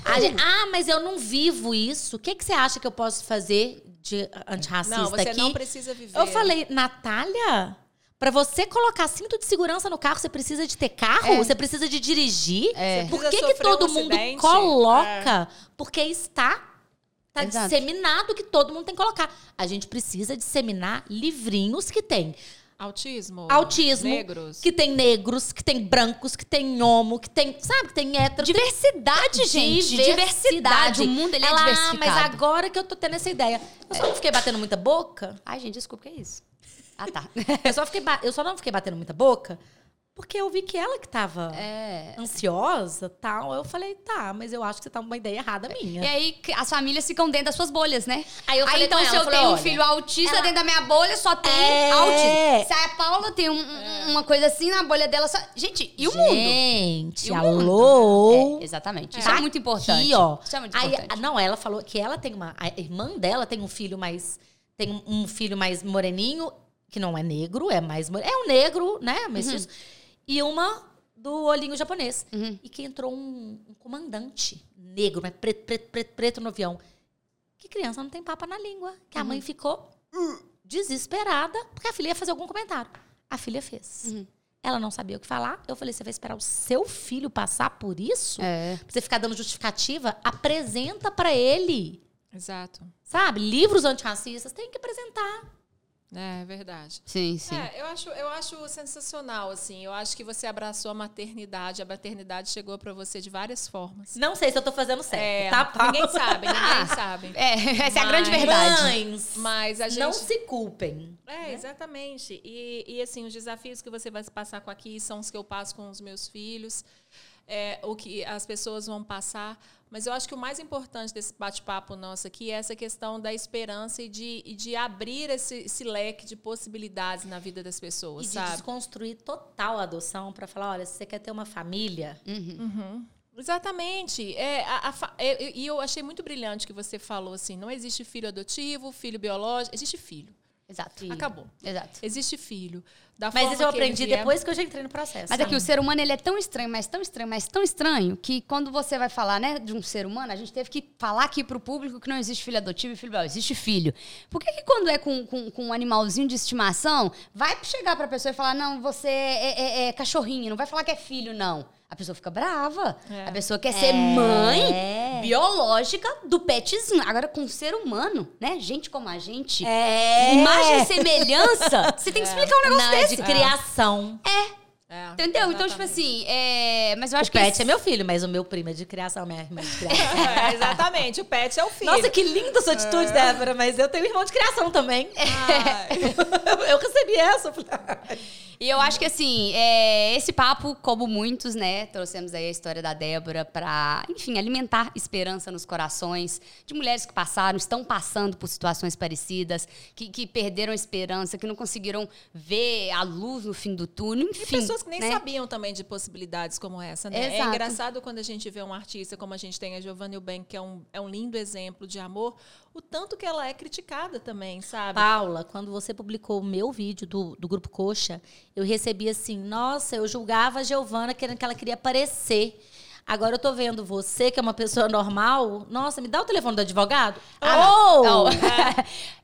A gente- ah, mas eu não vivo isso. O que, que você acha que eu posso fazer de antirracista Não, você aqui? não precisa viver. Eu falei, Natália, pra você colocar cinto de segurança no carro, você precisa de ter carro? É. Você precisa de dirigir? É. Por que, que sofrer um todo mundo acidente? coloca? Porque está tá Exato. disseminado que todo mundo tem que colocar. A gente precisa disseminar livrinhos que tem Autismo. autismo, Negros. que tem negros, que tem brancos, que tem homo, que tem, sabe, que tem hétero. que tem- Diversidade, gente. Diversidade. O mundo ele é Ela, ah, diversificado. mas agora que eu tô tendo essa ideia. Eu só não fiquei batendo muita boca. Ai, gente, desculpa, que é isso? Ah, tá. *laughs* Eu só, fiquei ba- eu só não fiquei batendo muita boca porque eu vi que ela que tava É. ansiosa tal. Eu falei, tá, mas eu acho que você tá uma ideia errada minha. E aí as famílias ficam dentro das suas bolhas, né? Aí eu falei então, com se ela, eu eu tenho um filho autista ela- dentro da minha bolha, só tem É. autismo. Se a Paula tem um- uma coisa assim na bolha dela, só... gente, e o mundo? Gente, E o mundo? alô? É, exatamente. Isso Tá é muito importante. Aqui, ó. Isso é muito Aí, importante. não, ela falou que ela tem uma. A irmã dela tem um filho mais. Tem um- filho mais moreninho, que não é negro, é mais. more- É um negro, né? Mestiço. E uma do olhinho japonês. Uhum. E que entrou um, um comandante negro, mas preto, preto, preto, preto no avião. Que criança não tem papa na língua. Que a mãe Uhum. ficou desesperada, porque a filha ia fazer algum comentário. A filha fez. Uhum. Ela não sabia o que falar. Eu falei: você vai esperar o seu filho passar por isso? É. Pra você ficar dando justificativa, apresenta pra ele. Exato. Sabe? Livros antirracistas tem que apresentar. É, é verdade. Sim, sim. É, eu acho, eu acho sensacional, assim. Eu acho que você abraçou a maternidade. A maternidade chegou para você de várias formas. Não sei se eu tô fazendo certo, É, tá? *laughs* ninguém sabe, ninguém *laughs* sabe. É, *laughs* essa é a grande Mas- verdade. Mães, Mas a gente... não se culpem. É, exatamente. E, e assim, os desafios que você vai passar com aqui são os que eu passo com os meus filhos, é, o que as pessoas vão passar. Mas eu acho que o mais importante desse bate-papo nosso aqui é essa questão da esperança e de, e de abrir esse, esse leque de possibilidades na vida das pessoas, E de sabe? desconstruir total a adoção pra falar, olha, se você quer ter uma família, Exatamente. É, a- a é, E eu achei muito brilhante que você falou assim: não existe filho adotivo, filho biológico, existe filho. Exato. Acabou. Exato. Existe filho. Da mas isso eu aprendi depois que eu já entrei no processo. Mas é que o ser humano ele é tão estranho, mas tão estranho, mas tão estranho, que quando você vai falar né, de um ser humano, a gente teve que falar aqui pro público que não existe filho adotivo e filho biológico, existe filho. Por que, que quando é com, com, com um animalzinho de estimação, vai chegar pra pessoa e falar, não, você é, é- é cachorrinho, não vai falar que é filho, não. A pessoa fica brava. É. A pessoa quer ser mãe biológica do petzinho. Agora, com um ser humano, né? Gente como a gente. É. Imagem e semelhança. Você tem que explicar um negócio Não, é desse. de criação. É, Entendeu? Então, tipo exatamente. assim, é... mas eu acho o que. pet esse- é meu filho, mas o meu primo é de criação, minha irmã é de criação. *laughs* É, exatamente, o pet é o filho. Nossa, que linda sua atitude, Débora, mas eu tenho irmão de criação também. Eu, *laughs* eu recebi essa. "Ah, E eu acho que, assim, é, esse papo, como muitos, né, trouxemos aí a história da Débora pra, enfim, alimentar esperança nos corações de mulheres que passaram, estão passando por situações parecidas, que, que perderam a esperança, que não conseguiram ver a luz no fim do túnel, E enfim. Pessoas que nem né? sabiam também de possibilidades como essa, né? É Exato. engraçado quando a gente vê um artista como a gente tem a Giovanna Eubank, que é um, é um lindo exemplo de amor, o tanto que ela é criticada também, sabe? Paula, quando você publicou o meu vídeo do, do Grupo Coxa, eu recebi assim, nossa, eu julgava a Giovana querendo que ela queria aparecer. Agora eu tô vendo você, que é uma pessoa normal. Nossa, me dá o telefone do advogado? Oh! não. *laughs*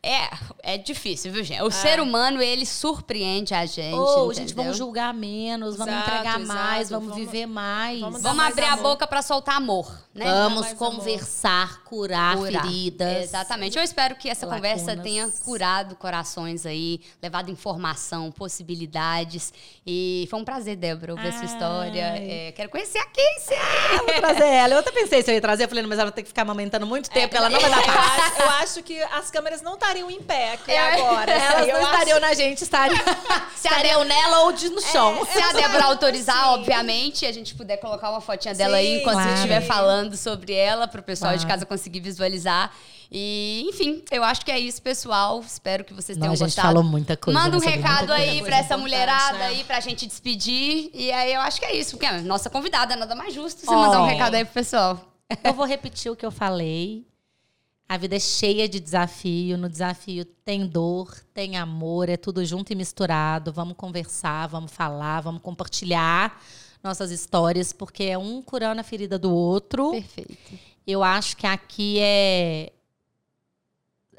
É, é difícil, viu, gente? O ser humano, ele surpreende a gente. Ou, gente, vamos julgar menos, vamos Exato, entregar exato. mais, vamos, Vamos- viver mais. vamos Vamos mais abrir a amor. boca pra soltar amor, né? Vamos mais amor. conversar, curar, Curar. feridas. Exatamente. Eu espero que essa Lacunas. conversa tenha curado corações aí, levado informação, possibilidades. E foi um prazer, Débora, ouvir a sua Ai. história. É, quero conhecer a Casey. Eu vou trazer ela. Eu até pensei se eu ia trazer, eu falei, mas ela vai ter que ficar amamentando muito tempo, ela não vai dar *laughs* eu, paz. acho, eu acho que as câmeras não estariam em pé aqui É, agora. Elas assim, não eu estariam acho- na gente, estariam, *laughs* Se a estariam nela ou de, no chão. Se a Eu Débora autorizar, sim. obviamente, a gente puder colocar uma fotinha dela aí Sim, enquanto você claro. estiver falando sobre ela, para o pessoal de Claro. casa conseguir visualizar. E, enfim, eu acho que é isso, pessoal. Espero que vocês Não, tenham a gente gostado. falou muita coisa. Manda um recado aí pra essa mulherada né? aí pra gente despedir. E aí eu acho que é isso, porque é nossa convidada, nada mais justo você Ó. mandar um recado aí pro pessoal. Eu vou repetir o que eu falei. A vida é cheia de desafio. No desafio tem dor, tem amor, é tudo junto e misturado. Vamos conversar, vamos falar, vamos compartilhar nossas histórias, porque é um curando a ferida do outro. Perfeito. Eu acho que aqui é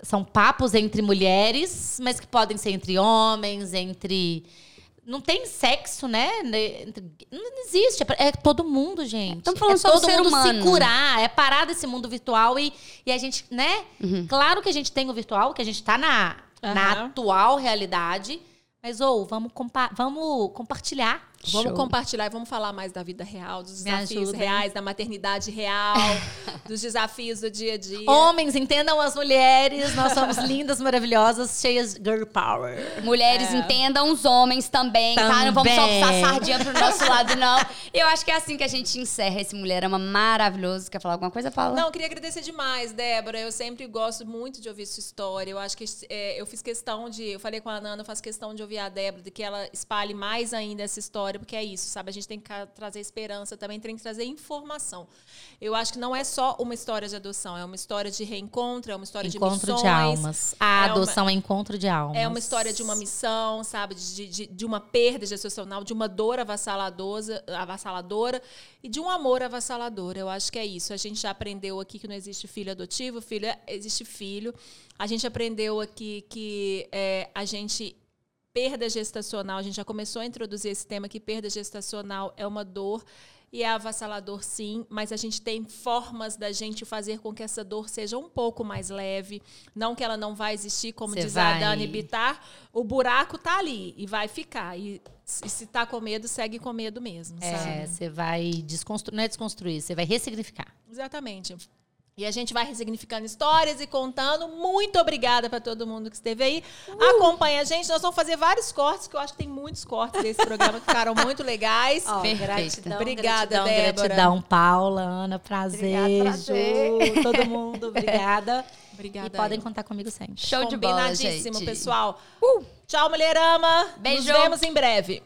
são papos entre mulheres, mas que podem ser entre homens, entre não tem sexo, né? Não existe. É É todo mundo, gente. Estamos falando é sobre todo ser mundo humano. se curar. É parar desse mundo virtual e, e a gente, né? Uhum. Claro que a gente tem o virtual, que a gente tá na, na Aham. atual realidade. Mas, ou, vamos, compa vamos compartilhar. Vamos Show. compartilhar e vamos falar mais da vida real, dos desafios reais, da maternidade real, *laughs* dos desafios do dia a dia. Homens, entendam as mulheres. Nós somos *laughs* lindas, maravilhosas, cheias de girl power. Mulheres entendam os homens também, tá? Não vamos só Também. puxar sardinha pro nosso *laughs* lado, não. Eu acho que é assim que a gente encerra esse Mulherama maravilhoso. Quer falar alguma coisa? Fala. Não, eu queria agradecer demais, Débora. Eu sempre gosto muito de ouvir sua história. Eu acho que é, eu fiz questão de. Eu falei com a Nana, eu faço questão de ouvir a Débora, de que ela espalhe mais ainda essa história, porque é isso, sabe? A gente tem que trazer esperança, também tem que trazer informação. Eu acho que não é só uma história de adoção, é uma história de reencontro, é uma história Encontro de missões. de almas. A É uma- adoção é encontro de almas. É uma história de uma missão, sabe? De, de, de uma perda gestacional, de uma dor avassaladora, avassaladora e de um amor avassalador. Eu acho que é isso. A gente já aprendeu aqui que não existe filho adotivo, filho é- existe filho. A gente aprendeu aqui que é, a gente perda gestacional, a gente já começou a introduzir esse tema que perda gestacional é uma dor e é avassalador sim, mas a gente tem formas da gente fazer com que essa dor seja um pouco mais leve. Não que ela não vai existir, como Cê diz vai... a Dani Bitar, o buraco tá ali e vai ficar. E, e se tá com medo, segue com medo mesmo. É, você vai desconstruir, não é desconstruir, você vai ressignificar. Exatamente. E a gente vai ressignificando histórias e contando. Muito obrigada para todo mundo que esteve aí. Uh! Acompanha a gente. Nós vamos fazer vários cortes, que eu acho que tem muitos cortes desse programa que ficaram *laughs* muito legais. Oh, Gratidão, obrigada, gratidão, Débora. Gratidão, Paula, Ana, prazer, Obrigada, prazer. Ju, *laughs* todo mundo. *laughs* Obrigada. Obrigada. E podem contar comigo sempre. Show de bola, gente. pessoal. Uh! Tchau, mulherama. Beijo. Nos vemos em breve.